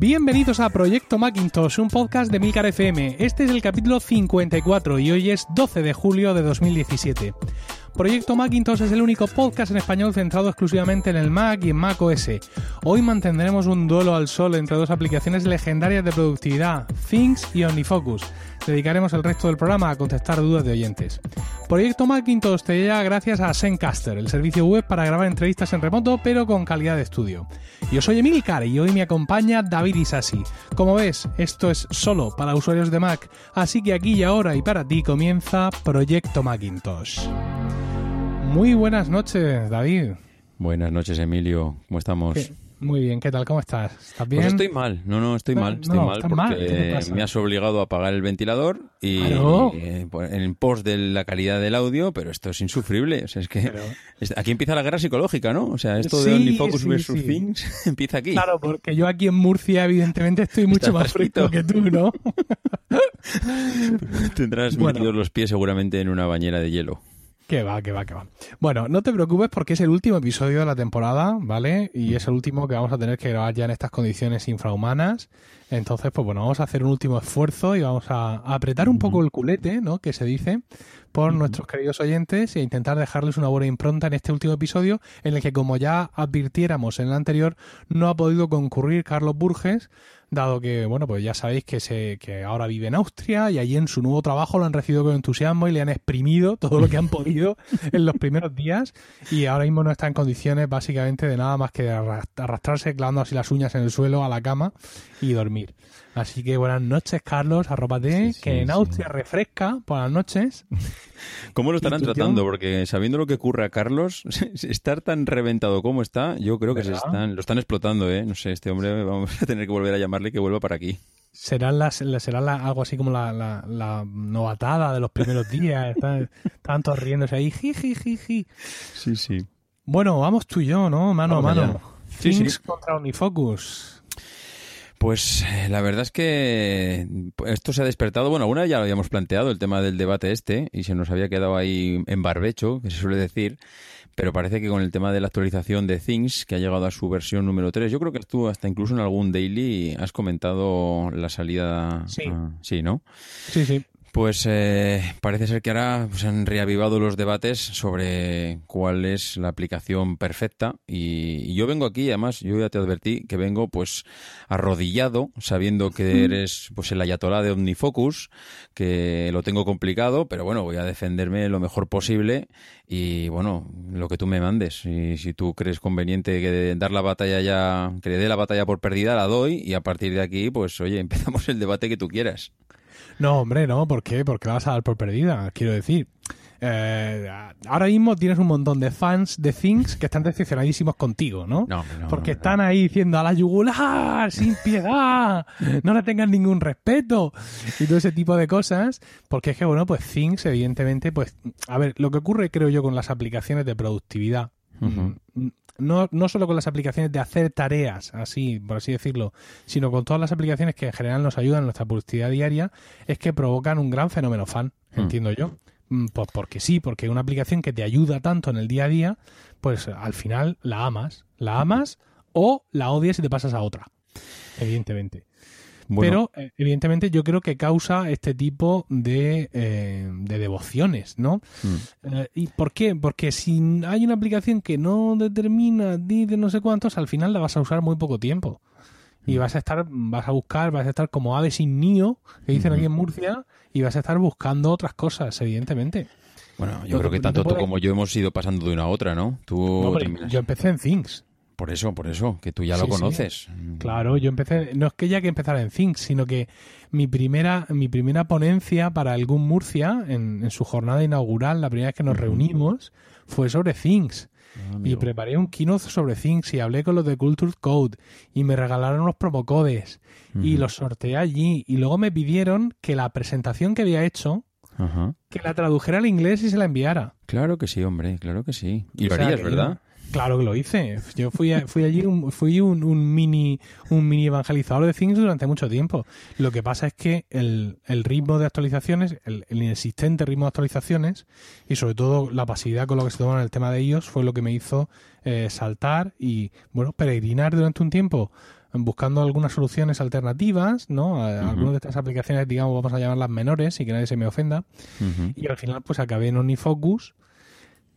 Bienvenidos a Proyecto Macintosh, un podcast de Milcar FM. Este es el capítulo 54 y hoy es 12 de julio de 2017. Proyecto Macintosh es el único podcast en español centrado exclusivamente en el Mac y en Mac OS. Hoy mantendremos un duelo al sol entre dos aplicaciones legendarias de productividad, Things y OmniFocus. Dedicaremos el resto del programa a contestar dudas de oyentes. Proyecto Macintosh te llega gracias a Zencaster, el servicio web para grabar entrevistas en remoto pero con calidad de estudio. Yo soy Emilcar y hoy me acompaña David Isasi. Como ves, esto es solo para usuarios de Mac, así que aquí y ahora y para ti comienza Proyecto Macintosh. Muy buenas noches, David. Buenas noches, Emilio. ¿Cómo estamos? ¿Qué? Muy bien, ¿qué tal? ¿Cómo estás? ¿Estás bien? Pues estoy mal, no, no, estoy No, mal, estoy no, mal porque mal, me has obligado a apagar el ventilador y Claro. eh, pues, en pos de la calidad del audio, pero esto es insufrible, o sea, es que Pero- aquí empieza la guerra psicológica, ¿no? O sea, esto Sí, de sí, versus sí. Things empieza aquí. Claro, porque yo aquí en Murcia, evidentemente, estoy mucho más fresquito. que tú, ¿no? Tendrás Bueno. metidos los pies seguramente en una bañera de hielo. Que va, que va, que va. Bueno, no te preocupes porque es el último episodio de la temporada, ¿vale? Y es el último que vamos a tener que grabar ya en estas condiciones infrahumanas. Entonces, pues bueno, vamos a hacer un último esfuerzo y vamos a apretar un poco el culete, ¿no? Que se dice, por nuestros queridos oyentes y a intentar dejarles una buena impronta en este último episodio en el que, como ya advirtiéramos en el anterior, no ha podido concurrir Carlos Burges, dado que, bueno, pues ya sabéis que, se, que ahora vive en Austria y allí en su nuevo trabajo lo han recibido con entusiasmo y le han exprimido todo lo que han podido en los primeros días y ahora mismo no está en condiciones básicamente de nada más que de arras- arrastrarse clavando así las uñas en el suelo a la cama y dormir. Así que buenas noches, Carlos, arrópate, Sí, sí, que en sí. Austria refresca por las noches. ¿Cómo lo estarán tratando? Porque sabiendo lo que ocurre a Carlos, estar tan reventado como está, yo creo que se están, lo están explotando, ¿eh? No sé, este hombre vamos a tener que volver a llamarle que vuelva para aquí. Será la- algo así como la, novatada de los primeros días. Están, están todos riéndose ahí. Ji, ji, ji, ji. Sí, sí. Bueno, vamos tú y yo, ¿no? Mano a mano. Sí, Things sí. contra Unifocus. Pues eh, la verdad es que esto se ha despertado. Bueno, vez ya lo habíamos planteado, el tema del debate este, y se nos había quedado ahí en barbecho, que se suele decir. Pero parece que con el tema de la actualización de Things, que ha llegado a su versión número 3, yo creo que tú hasta incluso en algún daily has comentado la salida. Sí. sí, ¿no? Sí, sí. Pues eh, parece ser que ahora pues, han reavivado los debates sobre cuál es la aplicación perfecta y, y yo vengo aquí, además, yo ya te advertí que vengo pues arrodillado, sabiendo que eres pues el ayatolá de OmniFocus, que lo tengo complicado, pero bueno, voy a defenderme lo mejor posible y bueno, lo que tú me mandes. Y si tú crees conveniente que de- dar la batalla ya, que le dé la batalla por perdida, la doy y a partir de aquí, pues oye, empezamos el debate que tú quieras. No, hombre, no. ¿Por qué? Porque la vas a dar por perdida, quiero decir. Eh, ahora mismo tienes un montón de fans de Things que están decepcionadísimos contigo, ¿no? No, no, Porque no, están ahí diciendo a la yugular, sin piedad, no le tengan ningún respeto y todo ese tipo de cosas. Porque es que, bueno, pues Things, evidentemente, pues, a ver, lo que ocurre, creo yo, con las aplicaciones de productividad, no, no solo con las aplicaciones de hacer tareas, así, por así decirlo, sino con todas las aplicaciones que en general nos ayudan en nuestra productividad diaria, es que provocan un gran fenómeno fan, Hmm. entiendo yo. Pues porque sí, porque una aplicación que te ayuda tanto en el día a día, pues al final la amas. La amas o la odias y te pasas a otra. Evidentemente. Bueno, Pero, eh, evidentemente, yo creo que causa este tipo de, eh, de devociones, ¿no? mm, Eh, ¿Y por qué? Porque si hay una aplicación que no determina, dice no sé cuántos, al final la vas a usar muy poco tiempo. Y vas a estar, vas a buscar, vas a estar como ave sin nido, que dicen aquí en Murcia, y vas a estar buscando otras cosas, evidentemente. bueno, yo no creo que no tanto tú como yo hemos ido pasando de una a otra, ¿no? Tú terminas- yo empecé en Things. Por eso, por eso, que tú ya Sí, lo sí. conoces. Claro, yo empecé, no es que ya que empezara en Things, sino que mi primera, mi primera ponencia para algún Murcia, en, en su jornada inaugural, la primera vez que nos reunimos, fue sobre Things. Ah, Y preparé un keynote sobre Things y hablé con los de Culture Code y me regalaron los promocodes y los sorteé allí y luego me pidieron que la presentación que había hecho Ajá. que la tradujera al inglés y se la enviara. Claro que sí, hombre, claro que sí. Y O lo harías, ¿verdad? Claro que lo hice. Yo fui, fui allí, un, fui un, mini un mini evangelizador de Things durante mucho tiempo. Lo que pasa es que el, ritmo de actualizaciones, el, inexistente ritmo de actualizaciones y sobre todo la pasividad con lo que se toma en el tema de ellos fue lo que me hizo eh, saltar y, bueno, peregrinar durante un tiempo buscando algunas soluciones alternativas, ¿no? Algunas de estas aplicaciones, digamos, vamos a llamarlas menores y que nadie se me ofenda. Y al final, pues acabé en OmniFocus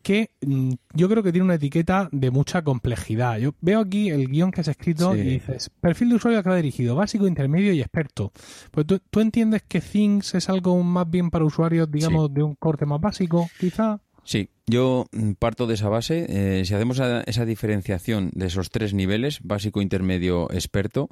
que mm, yo creo que tiene una etiqueta de mucha complejidad. Yo veo aquí el guion que has escrito y dices, perfil de usuario que ha dirigido, básico, intermedio y experto. Pues tú, tú entiendes que Things es algo más bien para usuarios, digamos, de un corte más básico, quizá. Sí, yo mm, parto de esa base. Eh, si hacemos esa diferenciación de esos tres niveles, básico, intermedio, experto,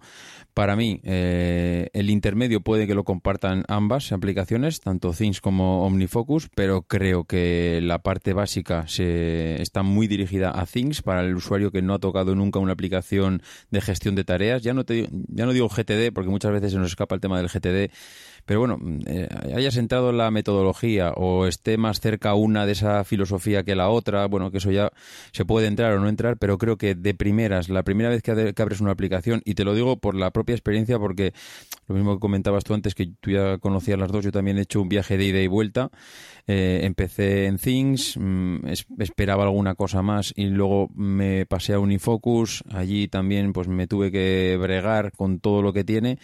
para mí eh, el intermedio puede que lo compartan ambas aplicaciones, tanto Things como OmniFocus, pero creo que la parte básica se, está muy dirigida a Things para el usuario que no ha tocado nunca una aplicación de gestión de tareas. Ya no, te, ya no digo GTD, porque muchas veces se nos escapa el tema del GTD pero bueno, eh, hayas entrado en la metodología o esté más cerca una de esa filosofía que la otra, bueno, que eso ya se puede entrar o no entrar, pero creo que de primeras, la primera vez que, abres una aplicación, y te lo digo por la propia experiencia, porque lo mismo que comentabas tú antes, que tú ya conocías las dos, yo también he hecho un viaje de ida y vuelta, eh, empecé en Things, mm, esperaba alguna cosa más y luego me pasé a Unifocus, allí también pues me tuve que bregar con todo lo que tiene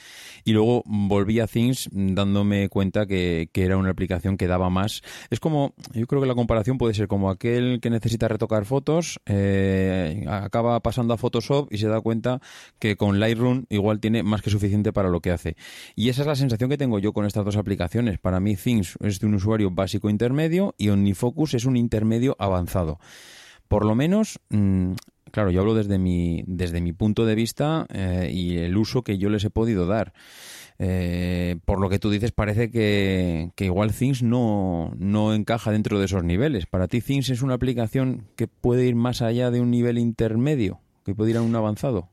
y luego volví a Things dándome cuenta que, era una aplicación que daba más. Es como, yo creo que la comparación puede ser como aquel que necesita retocar fotos, eh, acaba pasando a Photoshop y se da cuenta que con Lightroom igual tiene más que suficiente para lo que hace. Y esa es la sensación que tengo yo con estas dos aplicaciones. Para mí Things es de un usuario básico intermedio y OmniFocus es un intermedio avanzado. Por lo menos, mm, claro, yo hablo desde mi, desde mi punto de vista eh, y el uso que yo les he podido dar. Eh, por lo que tú dices, parece que, igual Things no, no, encaja dentro de esos niveles. Para ti, Things es una aplicación que puede ir más allá de un nivel intermedio, que puede ir a un avanzado.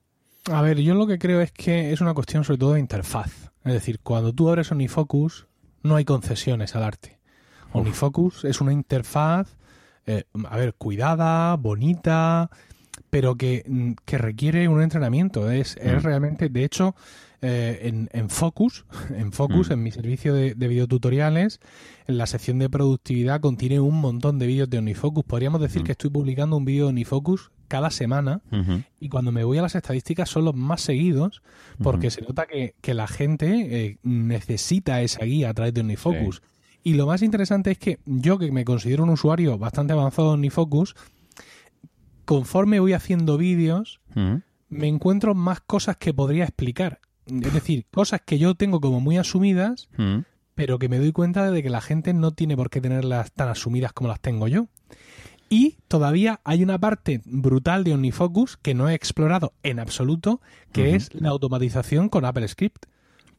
A ver, yo lo que creo es que es una cuestión sobre todo de interfaz. Es decir, cuando tú abres OmniFocus, no hay concesiones al arte. OmniFocus es una interfaz, eh, a ver, cuidada, bonita, pero que, mm, que requiere un entrenamiento. Es, es mm. realmente, de hecho, eh, en, en, Focus, en Focus, mm. en mi servicio de, de, videotutoriales, en la sección de productividad contiene un montón de vídeos de OmniFocus. Podríamos decir mm. que estoy publicando un vídeo de OmniFocus cada semana y cuando me voy a las estadísticas son los más seguidos porque se nota que, que la gente eh, necesita esa guía a través de OmniFocus. Y lo más interesante es que yo, que me considero un usuario bastante avanzado de OmniFocus, conforme voy haciendo vídeos, me encuentro más cosas que podría explicar. Es decir, cosas que yo tengo como muy asumidas, mm. pero que me doy cuenta de que la gente no tiene por qué tenerlas tan asumidas como las tengo yo. Y todavía hay una parte brutal de OmniFocus que no he explorado en absoluto, que es la automatización con Apple Script.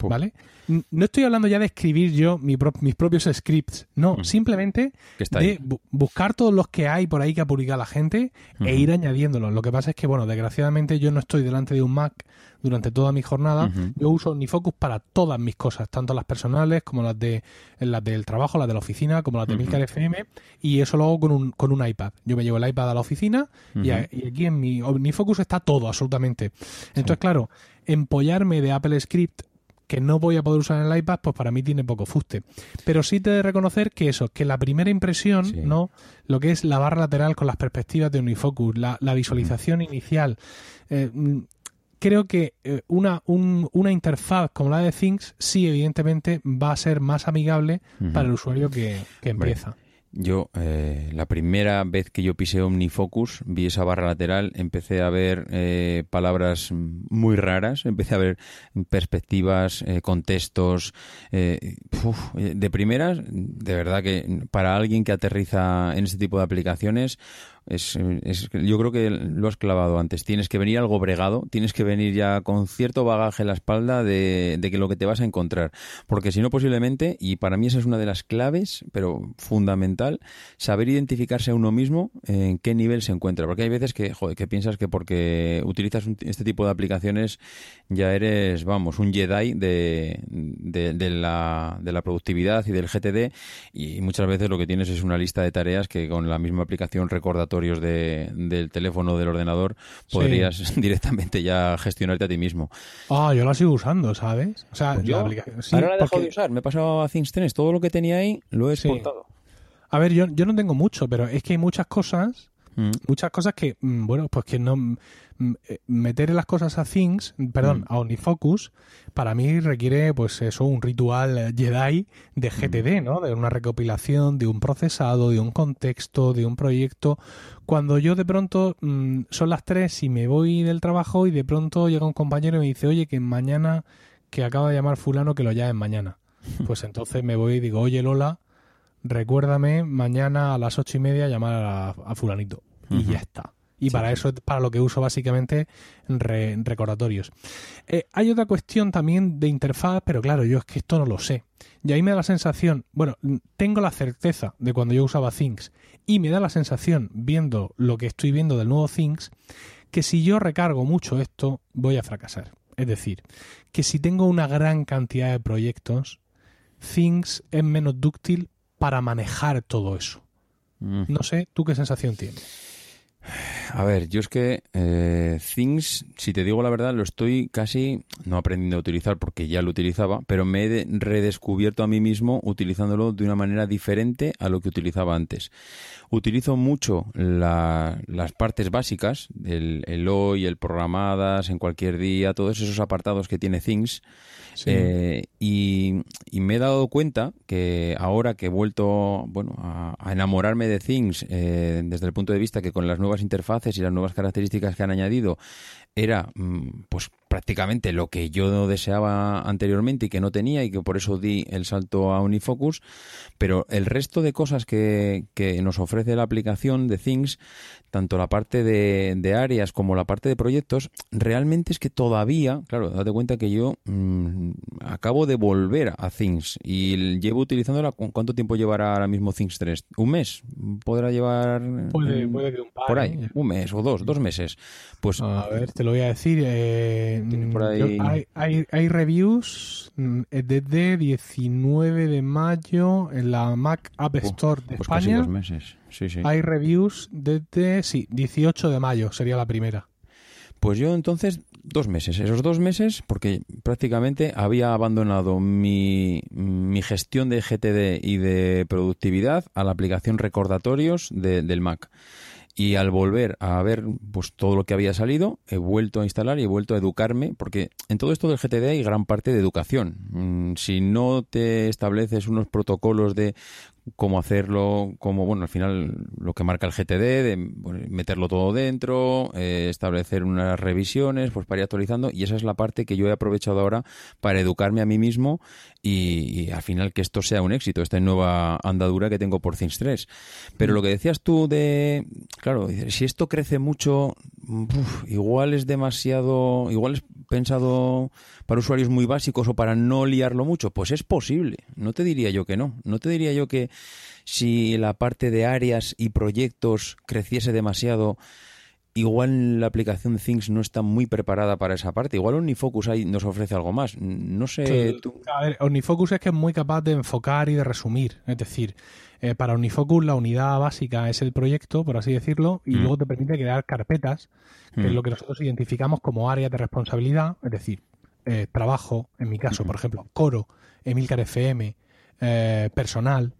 ¿Vale? No estoy hablando ya de escribir yo mis propios scripts, no, simplemente de buscar todos los que hay por ahí que ha publicado la gente e ir añadiéndolos. Lo que pasa es que, bueno, desgraciadamente yo no estoy delante de un Mac durante toda mi jornada. Yo uso OmniFocus para todas mis cosas, tanto las personales como las de las del trabajo, las de la oficina, como las de Milcar FM, y eso lo hago con un, con un iPad. Yo me llevo el iPad a la oficina y, aquí en mi OmniFocus está todo, absolutamente. Entonces, claro, empollarme de Apple Script que no voy a poder usar en el iPad, pues para mí tiene poco fuste. Pero sí te de reconocer que eso, que la primera impresión, ¿no? Lo que es la barra lateral con las perspectivas de Unifocus, la, visualización inicial, eh, creo que eh, una, una interfaz como la de Things sí evidentemente va a ser más amigable para el usuario que, empieza. Yo, eh, la primera vez que yo pisé OmniFocus, vi esa barra lateral, empecé a ver eh, palabras muy raras, empecé a ver perspectivas, eh, contextos. de primeras, de verdad que para alguien que aterriza en este tipo de aplicaciones, es, es, yo creo que lo has clavado antes. Tienes que venir algo bregado, tienes que venir ya con cierto bagaje en la espalda de, de que lo que te vas a encontrar. Porque si no, posiblemente, y para mí esa es una de las claves, pero fundamental saber identificarse a uno mismo en qué nivel se encuentra. Porque hay veces que, joder, que piensas que porque utilizas este tipo de aplicaciones ya eres, vamos, un Jedi de, de, la, de la productividad y del GTD y muchas veces lo que tienes es una lista de tareas que con la misma aplicación recordatorios de, del teléfono o del ordenador podrías directamente ya gestionarte a ti mismo. Ah, yo la sigo usando, ¿sabes? O sea, pues la aplicación, ahora la he dejado de usar. Me he pasado a Things 3. Todo lo que tenía ahí lo he exportado. A ver, yo, yo no tengo mucho, pero es que hay muchas cosas. Muchas cosas que, mm, bueno, pues que no. Mm, eh, meter las cosas a Things, perdón, a OmniFocus, para mí requiere, pues eso, un ritual Jedi de GTD, ¿no? De una recopilación, de un procesado, de un contexto, de un proyecto. Cuando yo de pronto son las tres y me voy del trabajo y de pronto llega un compañero y me dice, oye, que mañana, que acaba de llamar Fulano, que lo llamen mañana. Pues entonces me voy y digo, oye Lola, recuérdame mañana a las ocho y media llamar a, fulanito. Y ya está. Y para eso es para lo que uso básicamente recordatorios. Eh, hay otra cuestión también de interfaz, pero claro, yo es que esto no lo sé. Y ahí me da la sensación, bueno, tengo la certeza de cuando yo usaba Things y me da la sensación, viendo lo que estoy viendo del nuevo Things, que si yo recargo mucho esto, voy a fracasar. Es decir, que si tengo una gran cantidad de proyectos, Things es menos dúctil para manejar todo eso. Mm. No sé, ¿tú qué sensación tienes? A ver, yo es que eh, Things, si te digo la verdad, lo estoy casi no aprendiendo a utilizar porque ya lo utilizaba, pero me he redescubierto a mí mismo utilizándolo de una manera diferente a lo que utilizaba antes. Utilizo mucho las partes básicas, el, el hoy, el programadas, en cualquier día, todos esos apartados que tiene Things. Eh, y, me he dado cuenta que ahora que he vuelto bueno, a, enamorarme de Things eh, desde el punto de vista que con las nuevas interfaces y las nuevas características que han añadido era mm, pues prácticamente lo que yo deseaba anteriormente y que no tenía y que por eso di el salto a Unifocus, pero el resto de cosas que, que nos ofrece la aplicación de Things, tanto la parte de, de, áreas como la parte de proyectos, realmente es que todavía, claro, date cuenta que yo mm, acabo de volver a Things y llevo utilizándola, ¿cuánto tiempo llevará ahora mismo Things 3? ¿Un mes? ¿Podrá llevar? Puede, puede que un par. Por ahí, ¿eh? un mes o dos, dos meses. Pues a ver, te lo voy a decir. Eh, hay, hay, reviews mm, desde 19 de mayo en la Mac App Store de pues España. Casi dos meses. Sí, sí. Hay reviews desde, sí, 18 de mayo sería la primera. Pues yo entonces dos meses. Esos dos meses, porque prácticamente había abandonado mi, mi gestión de GTD y de productividad a la aplicación recordatorios del Mac. Y al volver a ver pues todo lo que había salido, he vuelto a instalar y he vuelto a educarme, porque en todo esto del GTD hay gran parte de educación. Mm, si no te estableces unos protocolos de cómo hacerlo, como bueno, al final lo que marca el GTD, de meterlo todo dentro, eh, establecer unas revisiones, pues para ir actualizando, y esa es la parte que yo he aprovechado ahora para educarme a mí mismo y, al final que esto sea un éxito, esta nueva andadura que tengo por Things 3. Pero lo que decías tú de, claro, si esto crece mucho, igual es demasiado, igual es pensado para usuarios muy básicos o para no liarlo mucho, pues es posible. No te diría yo que no. No te diría yo que si la parte de áreas y proyectos creciese demasiado, igual la aplicación Things no está muy preparada para esa parte. Igual OmniFocus ahí nos ofrece algo más. No sé. A ver, OmniFocus es que es muy capaz de enfocar y de resumir. Es decir, eh, para OmniFocus la unidad básica es el proyecto, por así decirlo, y mm. luego te permite crear carpetas, que es mm. lo que nosotros identificamos como áreas de responsabilidad. Es decir, eh, trabajo, en mi caso, por ejemplo, coro, Emilcar FM, eh, personal,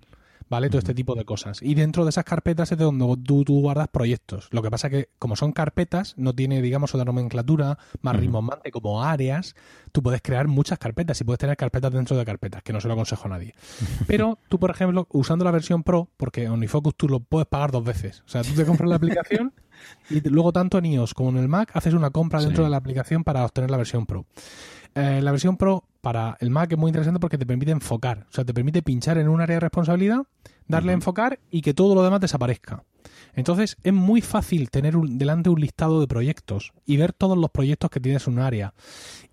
¿vale? Todo este tipo de cosas. Y dentro de esas carpetas es de donde tú, guardas proyectos. Lo que pasa es que, como son carpetas, no tiene, digamos, una nomenclatura más rimbombante como áreas. Tú puedes crear muchas carpetas y puedes tener carpetas dentro de carpetas, que no se lo aconsejo a nadie. Pero tú, por ejemplo, usando la versión Pro, porque OmniFocus tú lo puedes pagar dos veces. O sea, tú te compras la aplicación y luego tanto en iOS como en el Mac haces una compra dentro de la aplicación para obtener la versión Pro. Eh, la versión Pro para el Mac es muy interesante porque te permite enfocar. O sea, te permite pinchar en un área de responsabilidad, darle a enfocar y que todo lo demás desaparezca. Entonces es muy fácil tener delante un listado de proyectos y ver todos los proyectos que tienes en un área.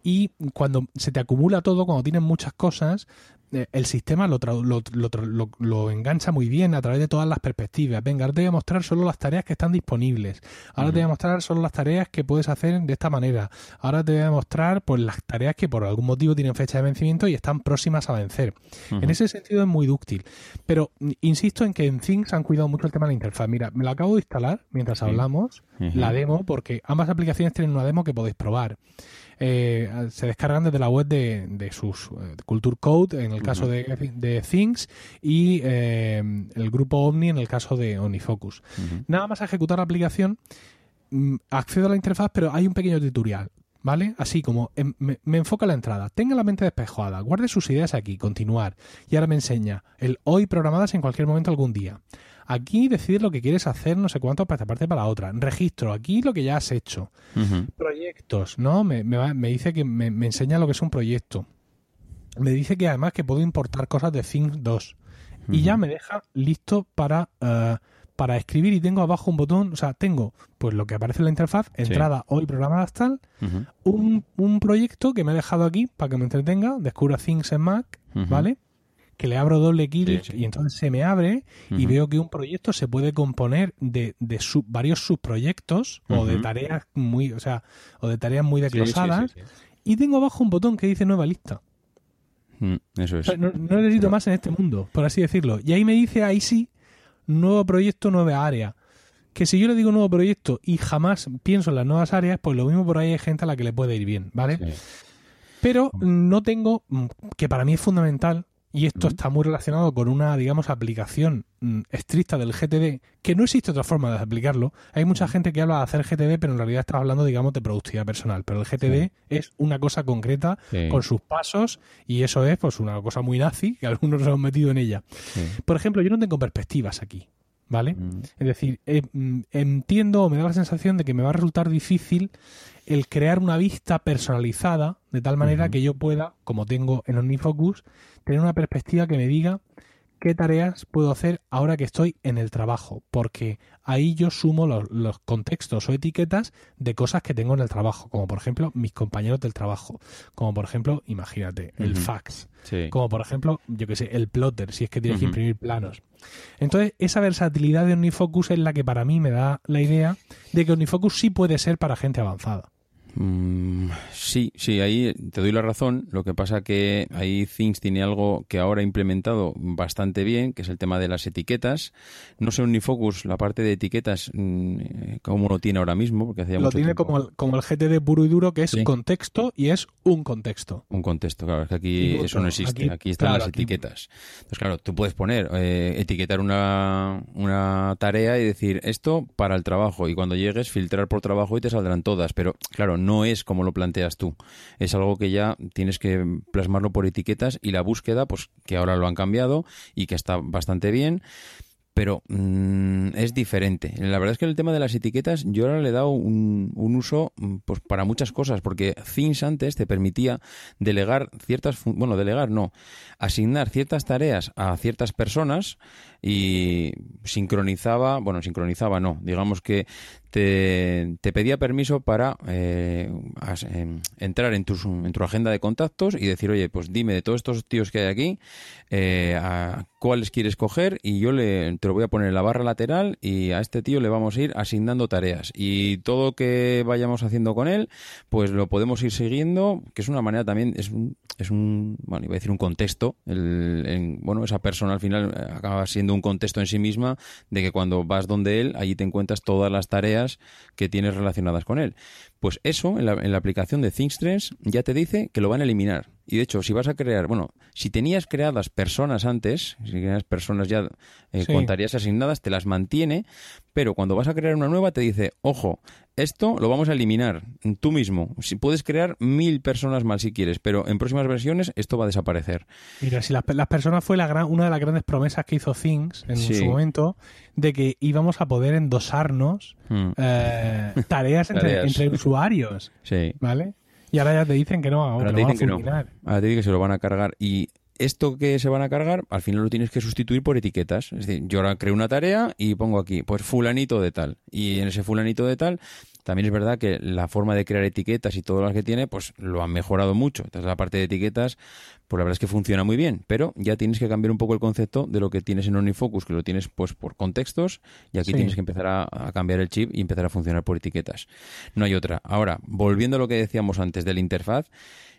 Y cuando se te acumula todo, cuando tienes muchas cosas, el sistema lo, lo, lo, lo, engancha muy bien a través de todas las perspectivas. Venga, ahora te voy a mostrar solo las tareas que están disponibles. Ahora te voy a mostrar solo las tareas que puedes hacer de esta manera. Ahora te voy a mostrar pues las tareas que por algún motivo tienen fecha de vencimiento y están próximas a vencer. En ese sentido es muy dúctil. Pero insisto en que en Things han cuidado mucho el tema de la interfaz. Mira, me lo acabo de instalar mientras hablamos, la demo, porque ambas aplicaciones tienen una demo que podéis probar. Eh, se descargan desde la web de, sus eh, Culture Code en el caso de, Things y eh, el grupo Omni en el caso de OmniFocus. Nada más ejecutar la aplicación, mm, accedo a la interfaz, pero hay un pequeño tutorial. ¿Vale? Así como em, me, enfoca la entrada, tenga la mente despejada, guarde sus ideas aquí, continuar. Y ahora me enseña el hoy programadas en cualquier momento algún día. Aquí decides lo que quieres hacer, no sé cuánto, para esta parte para la otra. Registro, aquí lo que ya has hecho. Proyectos, ¿no? Me, dice que me, enseña lo que es un proyecto. Me dice que además que puedo importar cosas de Things 2. Y ya me deja listo para, eh, para escribir y tengo abajo un botón, o sea, tengo pues lo que aparece en la interfaz, entrada hoy programadas tal, un, un, proyecto que me ha dejado aquí para que me entretenga, descubra Things en Mac, ¿vale? Que le abro doble clic y entonces se me abre y veo que un proyecto se puede componer de, de varios subproyectos o de tareas muy, o sea, o de tareas muy desglosadas y tengo abajo un botón que dice nueva lista. Mm, eso es. no, necesito más en este mundo, por así decirlo. Y ahí me dice, ahí sí, nuevo proyecto, nueva área. Que si yo le digo nuevo proyecto y jamás pienso en las nuevas áreas, pues lo mismo por ahí hay gente a la que le puede ir bien, ¿vale? Pero no tengo, mm, que para mí es fundamental, y esto está muy relacionado con una, digamos, aplicación mm, estricta del GTD, que no existe otra forma de aplicarlo. Hay mucha gente que habla de hacer GTD, pero en realidad está hablando, digamos, de productividad personal. Pero el GTD es una cosa concreta con sus pasos y eso es, pues, una cosa muy nazi que algunos se han metido en ella. Por ejemplo, yo no tengo perspectivas aquí. ¿Vale? Mm. Es decir, eh, mm, entiendo o me da la sensación de que me va a resultar difícil el crear una vista personalizada de tal manera que yo pueda, como tengo en OmniFocus, tener una perspectiva que me diga qué tareas puedo hacer ahora que estoy en el trabajo, porque ahí yo sumo los, contextos o etiquetas de cosas que tengo en el trabajo, como por ejemplo mis compañeros del trabajo, como por ejemplo, imagínate, el fax, como por ejemplo, yo que sé, el plotter, si es que tienes que imprimir planos. Entonces, esa versatilidad de OmniFocus es la que para mí me da la idea de que OmniFocus sí puede ser para gente avanzada. Mm, sí, sí, ahí te doy la razón. Lo que pasa que ahí Things tiene algo que ahora ha implementado bastante bien, que es el tema de las etiquetas. No sé Unifocus, la parte de etiquetas, mm, cómo lo tiene ahora mismo, porque hacía Lo tiene como el, como el GTD puro y duro, que es contexto y es un contexto. Un contexto, claro, es que aquí eso no existe. Aquí, están las etiquetas. Entonces, claro, tú puedes poner, eh, etiquetar una, una tarea y decir esto para el trabajo y cuando llegues filtrar por trabajo y te saldrán todas, pero claro, no es como lo planteas tú. Es algo que ya tienes que plasmarlo por etiquetas y la búsqueda, pues que ahora lo han cambiado y que está bastante bien pero mm, es diferente. La verdad es que el tema de las etiquetas yo ahora le he dado un, uso mm, pues para muchas cosas, porque Things antes te permitía delegar ciertas, bueno, delegar no, asignar ciertas tareas a ciertas personas y sincronizaba, bueno, sincronizaba no, digamos que te, pedía permiso para eh, em, entrar en tu, en tu agenda de contactos y decir, oye, pues dime de todos estos tíos que hay aquí, eh, a cuáles quieres coger y yo le, te lo voy a poner en la barra lateral y a este tío le vamos a ir asignando tareas. Y todo que vayamos haciendo con él, pues lo podemos ir siguiendo, que es una manera también, es un, es un bueno, iba a decir un contexto, el, bueno, esa persona al final acaba siendo un contexto en sí misma de que cuando vas donde él, allí te encuentras todas las tareas que tienes relacionadas con él. Pues eso, en la, en la aplicación de ThinkStress, ya te dice que lo van a eliminar. Y de hecho, si vas a crear, bueno, si tenías creadas personas antes, si tenías personas ya eh, con tareas asignadas, te las mantiene, pero cuando vas a crear una nueva te dice, ojo, esto lo vamos a eliminar tú mismo. Si puedes crear mil personas más si quieres, pero en próximas versiones esto va a desaparecer. Mira, si las, personas fue la gran, una de las grandes promesas que hizo Things en su momento, de que íbamos a poder endosarnos hmm. eh, tareas, Entre, entre, usuarios. Sí. ¿Vale? Y ahora ya te dicen que no, ahora, te dicen que no. Ahora te dicen que se lo van a cargar y esto que se van a cargar, al final lo tienes que sustituir por etiquetas. Es decir, yo ahora creo una tarea y pongo aquí, pues fulanito de tal. Y en ese fulanito de tal También es verdad que la forma de crear etiquetas y todo lo que tiene, pues lo han mejorado mucho. Entonces la parte de etiquetas, pues la verdad es que funciona muy bien, pero ya tienes que cambiar un poco el concepto de lo que tienes en OmniFocus, que lo tienes pues por contextos, y aquí tienes que empezar a, a, cambiar el chip y empezar a funcionar por etiquetas. No hay otra. Ahora, volviendo a lo que decíamos antes de la interfaz,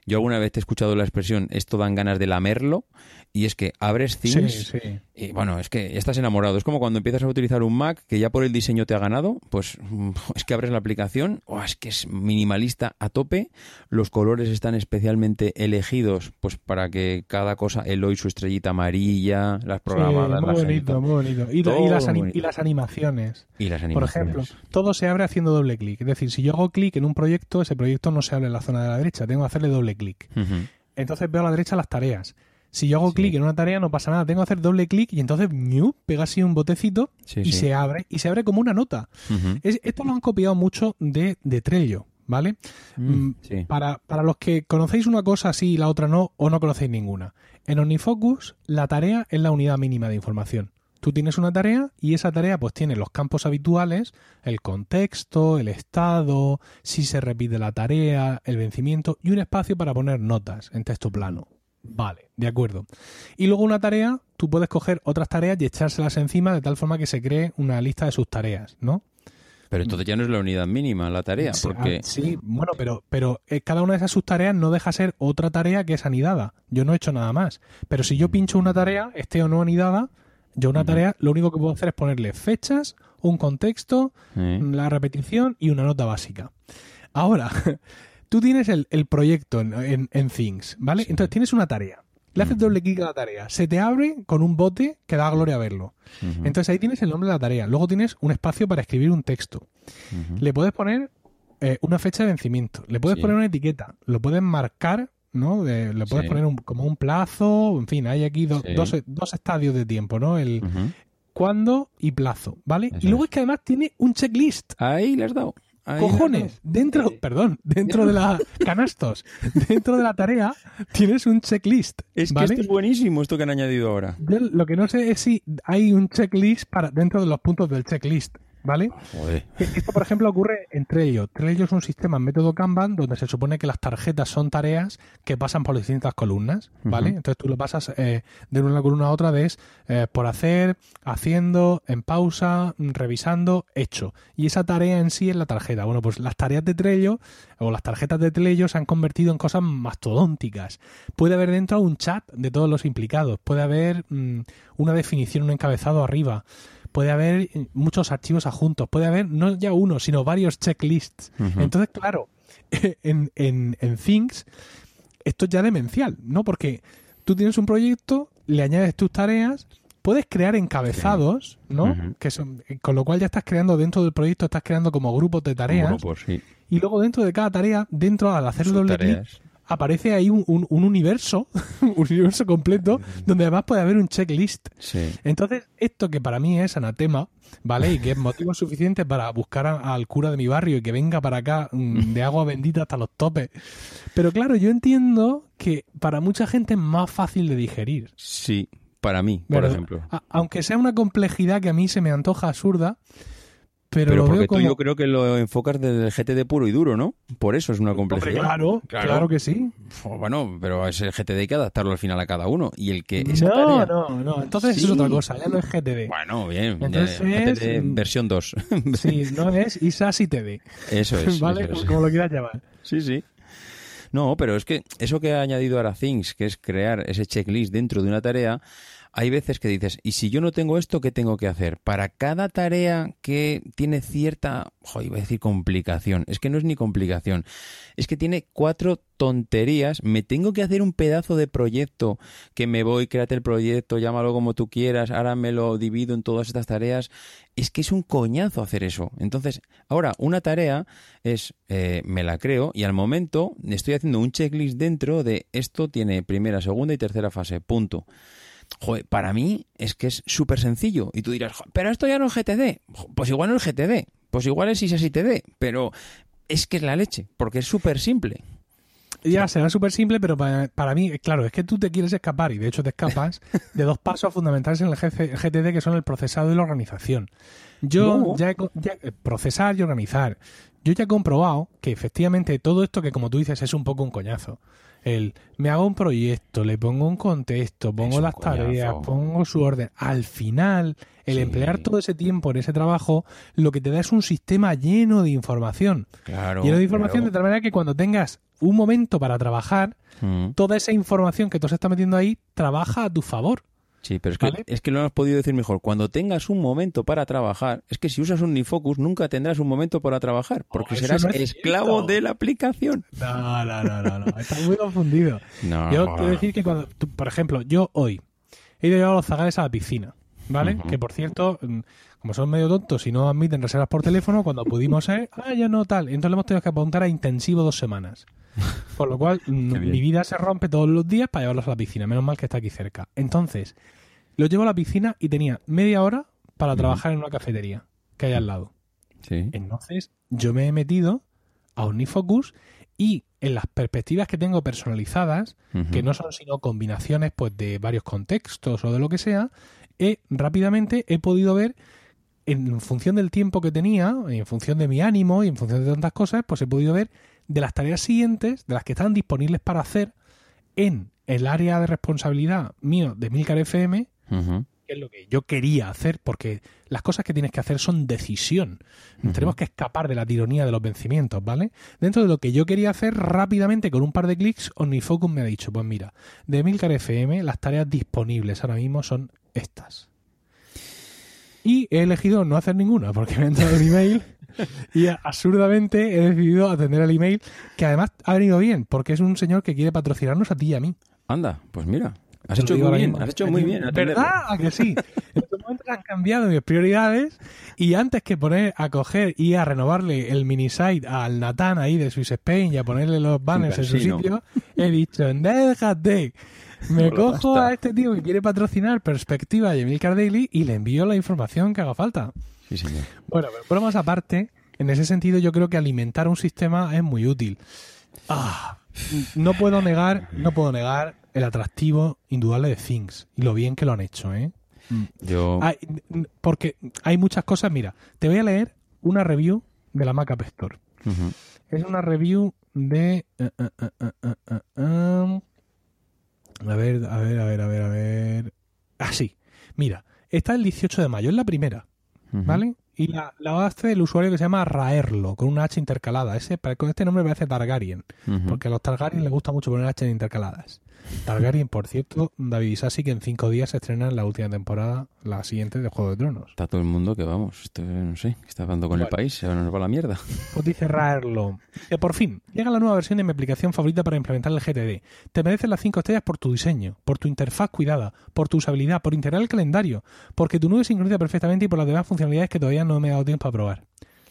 yo alguna vez te he escuchado la expresión esto dan ganas de lamerlo y es que abres Things y bueno, es que estás enamorado. Es como cuando empiezas a utilizar un Mac que ya por el diseño te ha ganado, pues es que abres la aplicación, o es que es minimalista a tope, los colores están especialmente elegidos pues para que cada cosa, el hoy su estrellita amarilla, las programadas, muy bonito, muy bonito. Y, las y, las animaciones. Y las animaciones. Por ejemplo, todo se abre haciendo doble clic. Es decir, si yo hago clic en un proyecto, ese proyecto no se abre en la zona de la derecha, tengo que hacerle doble clic. Entonces veo a la derecha las tareas. Si yo hago clic en una tarea no pasa nada, tengo que hacer doble clic y entonces pega así un botecito y se abre y se abre como una nota. esto lo han copiado mucho de, de Trello, ¿vale? Mm, mm, para, para los que conocéis una cosa así y la otra no, o no conocéis ninguna. En OmniFocus, la tarea es la unidad mínima de información. Tú tienes una tarea y esa tarea pues tiene los campos habituales, el contexto, el estado, si se repite la tarea, el vencimiento y un espacio para poner notas en texto plano. Vale, de acuerdo. Y luego una tarea, tú puedes coger otras tareas y echárselas encima de tal forma que se cree una lista de sus tareas, ¿no? Pero entonces ya no es la unidad mínima la tarea, porque... Sí, bueno, pero, pero eh, cada una de esas subtareas no deja ser otra tarea que es anidada. Yo no he hecho nada más. Pero si yo pincho una tarea, esté o no anidada, yo una tarea, lo único que puedo hacer es ponerle fechas, un contexto, la repetición y una nota básica. Ahora, tú tienes el, proyecto en, Things, ¿vale? Entonces tienes una tarea. Le haces doble clic a la tarea. Se te abre con un bote que da gloria a verlo. Entonces ahí tienes el nombre de la tarea. Luego tienes un espacio para escribir un texto. Le puedes poner eh, una fecha de vencimiento. Le puedes poner una etiqueta. Lo puedes marcar ¿no? le puedes poner como un plazo, en fin, hay aquí dos, dos, estadios de tiempo, ¿no? El cuándo y plazo, ¿vale? y luego es que además tiene un checklist. Ahí le has dado. Cojones, dentro, perdón, dentro de la canastos, dentro de la tarea tienes un checklist. Es que esto es buenísimo esto que han añadido ahora. lo que no sé es si hay un checklist para dentro de los puntos del checklist. ¿Vale? Esto, por ejemplo, ocurre en Trello. Trello es un sistema en método Kanban donde se supone que las tarjetas son tareas que pasan por distintas columnas, ¿vale? Entonces tú lo pasas eh, de una columna a otra de es eh, por hacer, haciendo, en pausa, revisando, hecho. Y esa tarea en sí es la tarjeta. Bueno, pues las tareas de Trello o las tarjetas de Trello se han convertido en cosas mastodónticas. Puede haber dentro un chat de todos los implicados, puede haber mm, una definición, un encabezado arriba puede haber muchos archivos adjuntos, puede haber no ya uno, sino varios checklists. Entonces, claro, en, en, en Things esto es ya demencial, ¿no? Porque tú tienes un proyecto, le añades tus tareas, puedes crear encabezados, ¿no? Que son, con lo cual ya estás creando dentro del proyecto, estás creando como grupos de tareas. Y luego dentro de cada tarea, dentro al hacer doble clic, aparece ahí un, un, universo, un universo completo, donde además puede haber un checklist. Entonces, esto que para mí es anatema, ¿vale? Y que es motivo suficiente para buscar al cura de mi barrio y que venga para acá mm, de agua bendita hasta los topes. Pero claro, yo entiendo que para mucha gente es más fácil de digerir. Sí, para mí, por ejemplo. aunque sea una complejidad que a mí se me antoja absurda, pero, porque tú yo creo que lo enfocas desde el GTD puro y duro, ¿no? Por eso es una complejidad. claro, claro, que sí. Bueno, pero es el GTD hay que adaptarlo al final a cada uno. Y el que no, no, no. Entonces es otra cosa, ya no es GTD. Bueno, bien. Entonces GTD versión 2. Sí, no es ISAS y TD. Eso es. ¿Vale? Como lo quieras llamar. Sí, sí. No, pero es que eso que ha añadido ahora Things, que es crear ese checklist dentro de una tarea, hay veces que dices, ¿y si yo no tengo esto, qué tengo que hacer? Para cada tarea que tiene cierta, iba a decir complicación, es que no es ni complicación, es que tiene cuatro tonterías, me tengo que hacer un pedazo de proyecto que me voy, créate el proyecto, llámalo como tú quieras, ahora me lo divido en todas estas tareas, es que es un coñazo hacer eso. Entonces, ahora una tarea es, eh, me la creo y al momento estoy haciendo un checklist dentro de esto tiene primera, segunda y tercera fase, punto. Joder, para mí es que es súper sencillo. Y tú dirás, pero esto ya no es GTD. Pues igual no es GTD. Pues igual es ISASITD. Pero es que es la leche, porque es súper simple. Ya, será súper simple, pero para, para mí, claro, es que tú te quieres escapar y de hecho te escapas de dos pasos fundamentales en el GTD que son el procesado y la organización. Yo No. ya, he ya- eh, procesar y organizar. Yo ya he comprobado que efectivamente todo esto que como tú dices es un poco un coñazo. El me hago un proyecto, le pongo un contexto, pongo un las tareas, pongo su orden. Al final, el Sí. emplear todo ese tiempo en ese trabajo, lo que te da es un sistema lleno de información. Claro. lleno de información de tal manera que cuando tengas un momento para trabajar, Mm. toda esa información que tú se está metiendo ahí trabaja a tu favor. Sí, pero es que, ¿Vale? es que lo has podido decir mejor. Cuando tengas un momento para trabajar, es que si usas un Nifocus nunca tendrás un momento para trababar, porque Oh, serás no es esclavo cierto. de la aplicación. No, no, no, no, no. Estás muy confundido. No. Yo quiero decir que cuando, tú, por ejemplo, yo hoy he ido a llevar a los zagales a la piscina, ¿vale? Que por cierto, mm, como son medio tontos y no admiten reservas por teléfono, cuando pudimos ser, ah, ya no tal. Entonces le hemos tenido que apuntar a intensivo dos semanas. Por lo cual, mi vida se rompe todos los días para llevarlos a la piscina. Menos mal que está aquí cerca. Entonces, los llevo a la piscina y tenía media hora para trabajar en una cafetería que hay al lado. Sí. Entonces, yo me he metido a Omnifocus y en las perspectivas que tengo personalizadas, que no son sino combinaciones pues de varios contextos o de lo que sea, he rápidamente he podido ver en función del tiempo que tenía, en función de mi ánimo y en función de tantas cosas, pues he podido ver de las tareas siguientes, de las que están disponibles para hacer en el área de responsabilidad mío de Milcar FM, que es lo que yo quería hacer, porque las cosas que tienes que hacer son decisión. Tenemos que escapar de la tironía de los vencimientos, ¿vale? Dentro de lo que yo quería hacer, rápidamente, con un par de clics, OmniFocus me ha dicho, pues mira, de Milcar FM, las tareas disponibles ahora mismo son estas. Y he elegido no hacer ninguna, porque me ha entrado un email y absurdamente he decidido atender el email, que además ha venido bien, porque es un señor que quiere patrocinarnos a ti y a mí. Anda, pues mira. Has hecho muy bien, has hecho muy bien. ¿Verdad? ¿A que sí? En estos momentos han cambiado mis prioridades y antes que poner a coger y a renovarle el mini site al Natán ahí de Swiss Spain y a ponerle los banners en su sitio, he dicho, déjate. Me cojo a este tío que quiere patrocinar Perspectiva y Emilcar Daily y le envío la información que haga falta. Sí, señor. Bueno, pero bromas aparte, en ese sentido yo creo que alimentar un sistema es muy útil. Ah, no puedo negar, no puedo negar el atractivo indudable de Things y lo bien que lo han hecho, ¿eh? Yo. Hay- porque hay muchas cosas, mira, te voy a leer una review de la Mac App Store. Es una review de eh, eh, eh, eh, eh, eh, eh. A ver, a ver, a ver, a ver, a ver. Ah, sí. Mira, está el 18 de mayo, es la primera. ¿Vale? Y la, la hace el usuario que se llama Raerlo, con una H intercalada. Ese, con este nombre parece Targaryen, porque a los Targaryen les gusta mucho poner H intercaladas. Targaryen, por cierto, David Isasi, que en cinco días se estrena en la última temporada, la siguiente de Juego de Tronos. Está todo el mundo que vamos, esto, no sé, ¿qué está pasando con el Bueno. país? Se nos va la mierda. Pues dice Raerlo. Que por fin, llega la nueva versión de mi aplicación favorita para implementar el GTD. Te mereces las 5 estrellas por tu diseño, por tu interfaz cuidada, por tu usabilidad, por integrar el calendario, porque tu nube sincroniza perfectamente y por las demás funcionalidades que todavía no me he dado tiempo a probar.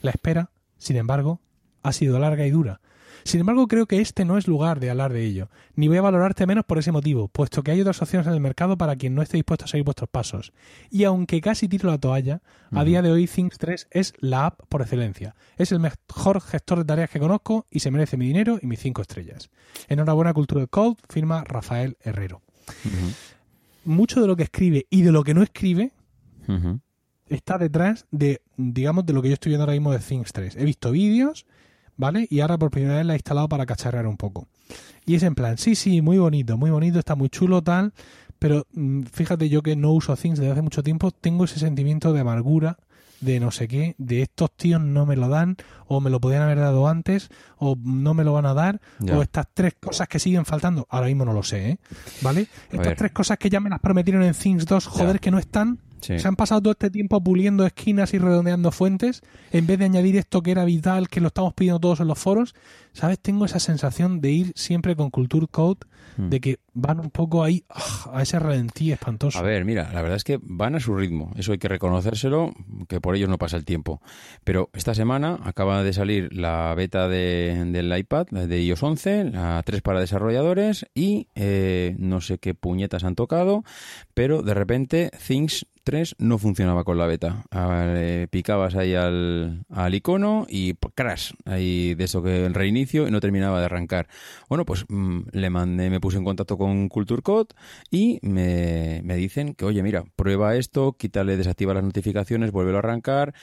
La espera, sin embargo, ha sido larga y dura. Sin embargo, creo que este no es lugar de hablar de ello, ni voy a valorarte menos por ese motivo, puesto que hay otras opciones en el mercado para quien no esté dispuesto a seguir vuestros pasos. Y aunque casi tiro la toalla, a día de hoy Things 3 es la app por excelencia. Es el mejor gestor de tareas que conozco y se merece mi dinero y mis 5 estrellas. Enhorabuena Cultura de Code, firma Rafael Herrero. Mucho de lo que escribe y de lo que no escribe está detrás de, digamos, de lo que yo estoy viendo ahora mismo de Things 3. He visto vídeos, ¿vale? Y ahora por primera vez la he instalado para cacharrear un poco. Y es en plan, sí, sí, muy bonito, muy bonito, está muy chulo, tal. Pero mm, fíjate yo que no uso Things desde hace mucho tiempo, tengo ese sentimiento de amargura, de no sé qué, de estos tíos no me lo dan, o me lo podían haber dado antes, o no me lo van a dar, Ya. o estas tres cosas que siguen faltando, ahora mismo no lo sé, ¿eh? ¿Vale? Estas ver. tres cosas que ya me las prometieron en Things 2, joder, Ya. que no están, Sí. se han pasado todo este tiempo puliendo esquinas y redondeando fuentes, en vez de añadir esto que era vital, que lo estamos pidiendo todos en los foros. ¿Sabes? Tengo esa sensación de ir siempre con Culture Code, Mm. de que van un poco ahí ah, a ese ralentí espantoso. A ver, mira, la verdad es que van a su ritmo, eso hay que reconocérselo, que por ellos no pasa el tiempo. Pero esta semana acaba de salir la beta de, del iPad de iOS 11, la 3 para desarrolladores y eh, no sé qué puñetas han tocado, pero de repente Things 3 no funcionaba con la beta. Ah, picabas ahí al, al icono y crash, ahí de eso que reinicio y no terminaba de arrancar. Bueno, pues mm, le mandé, me puse en contacto con Culture Code y me, me dicen que, oye, mira, prueba esto, quítale, desactiva las notificaciones, vuelve a arrancar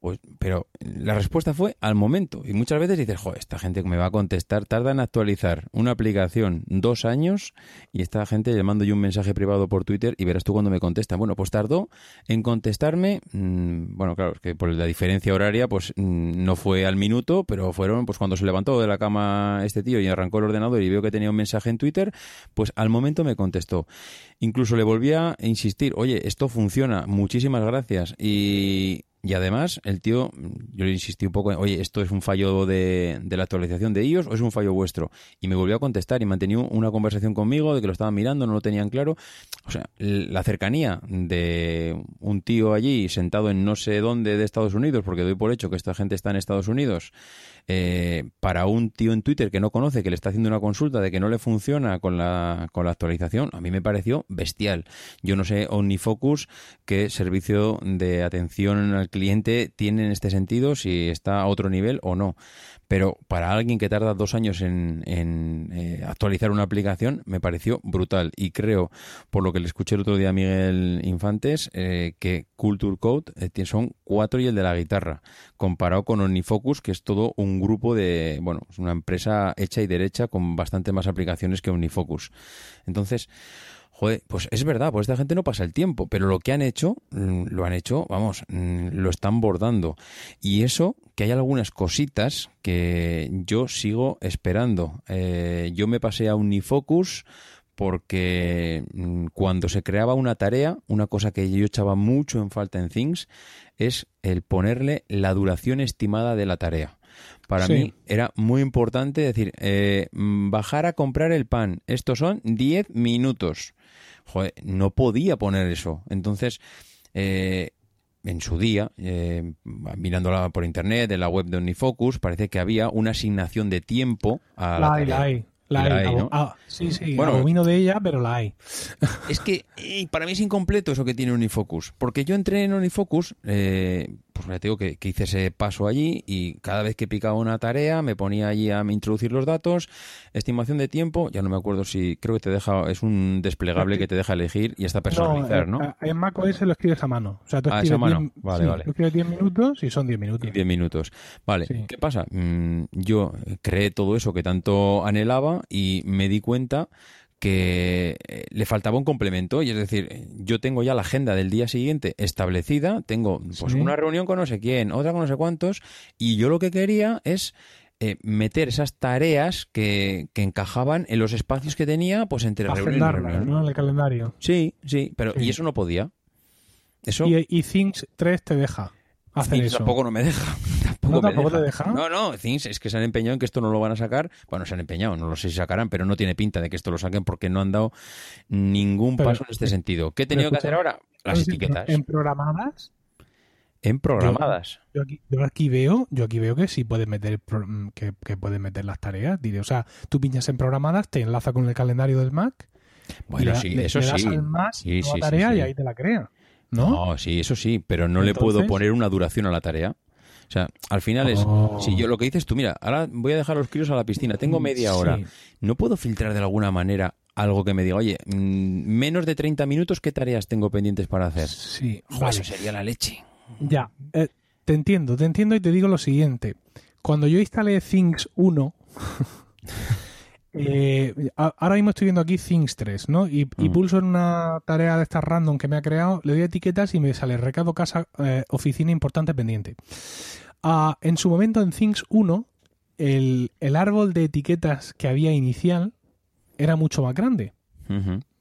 pues, pero la respuesta fue al momento. Y muchas veces dices, joder, esta gente que me va a contestar, tarda en actualizar una aplicación dos años y esta gente le mando yo un mensaje privado por Twitter y verás tú cuando me contesta. Bueno, pues tardó en contestarme, mm, bueno, claro, que por la diferencia horaria, pues mm, no fue al minuto, pero fueron, pues cuando se levantó de la cama este tío y arrancó el ordenador y vio que tenía un mensaje en Twitter, pues al momento me contestó. Incluso le volví a insistir, oye, esto funciona, muchísimas gracias. Y y además, el tío, yo le insistí un poco, oye, ¿esto es un fallo de, la actualización de ellos o es un fallo vuestro? Y me volvió a contestar y mantenió una conversación conmigo de que lo estaban mirando, no lo tenían claro. O sea, la cercanía de un tío allí sentado en no sé dónde de Estados Unidos, porque doy por hecho que esta gente está en Estados Unidos, eh, para un tío en Twitter que no conoce, que le está haciendo una consulta de que no le funciona con la, con la actualización, a mí me pareció bestial. Yo no sé OmniFocus qué servicio de atención al cliente tiene en este sentido, si está a otro nivel o no pero para alguien que tarda dos años en, eh, actualizar una aplicación me pareció brutal y creo, por lo que le escuché el otro día a Miguel Infantes, eh, que Culture Code eh, son cuatro y el de la guitarra, comparado con OmniFocus, que es todo un grupo de, bueno, es una empresa hecha y derecha con bastante más aplicaciones que OmniFocus. Entonces, joder, pues es verdad, pues esta gente no pasa el tiempo, pero lo que han hecho, mm, lo han hecho, vamos, mm, lo están bordando. Y eso, que hay algunas cositas que yo sigo esperando. Eh, yo me pasé a Unifocus porque mm, cuando se creaba una tarea, una cosa que yo echaba mucho en falta en Things es el ponerle la duración estimada de la tarea. Para mí era muy importante decir, eh, bajar a comprar el pan, estos son 10 minutos joder, no podía poner eso. Entonces, eh, en su día, eh, mirándola por internet, en la web de Unifocus, parece que había una asignación de tiempo a la, la hay. La, hay, ¿no? ah, sí, sí, bueno, abomino de ella, pero la hay. Es que para mí es incompleto eso que tiene Unifocus, porque yo entré en Unifocus, eh, pues me digo que, hice ese paso allí y cada vez que picaba una tarea me ponía allí a introducir los datos, estimación de tiempo, ya no me acuerdo si creo que te deja, es un desplegable que te deja elegir y hasta personalizar, ¿no? ¿no? Eh, en macOS lo escribes a mano. O sea, tú ah, escribes, a mano. vale, vale. Tú escribes 10 minutos y son 10 minutos. 10 minutos. Vale, ¿qué pasa? Mm, yo creé todo eso que tanto anhelaba y me di cuenta que eh, le faltaba un complemento y es decir, yo tengo ya la agenda del día siguiente establecida, tengo pues una reunión con no sé quién, otra con no sé cuántos y yo lo que quería es eh, meter esas tareas que, que, encajaban en los espacios que tenía pues entre reuniones ¿no? En el calendario. Sí, sí, pero y eso no podía. Eso... Y, y Things 3 te deja hacer eso. Tampoco no me deja. ¿No, tampoco te deja? No, no, es que se han empeñado en que esto no lo van a sacar. Bueno, se han empeñado, no lo sé si sacarán, pero no tiene pinta de que esto lo saquen porque no han dado ningún paso en este sentido. ¿Qué he tenido que hacer ahora? Las etiquetas. ¿En programadas? En programadas. Yo, aquí, veo, yo aquí veo que sí puedes meter que, que puedes meter las tareas. Diré, o sea, tú pinchas en programadas, te enlaza con el calendario del Mac. Bueno, sí, eso le das sí. Al más, sí, sí, tarea y ahí te la crea. ¿No? sí, eso sí, pero no le puedo poner una duración a la tarea. O sea, al final es, oh. si yo lo que dices tú, mira, ahora voy a dejar los críos a la piscina, tengo media hora, ¿no puedo filtrar de alguna manera algo que me diga, oye, mm, menos de 30 minutos, ¿qué tareas tengo pendientes para hacer? Sí, Eso sería la leche. Ya, eh, te entiendo, te entiendo y te digo lo siguiente. Cuando yo instalé Things 1, Eh, ahora mismo estoy viendo aquí Things 3, ¿no? Y, mm. pulso en una tarea de estas random que me ha creado, le doy etiquetas y me sale recado casa, eh, oficina importante pendiente. Ah, en su momento en Things 1, el, árbol de etiquetas que había inicial era mucho más grande.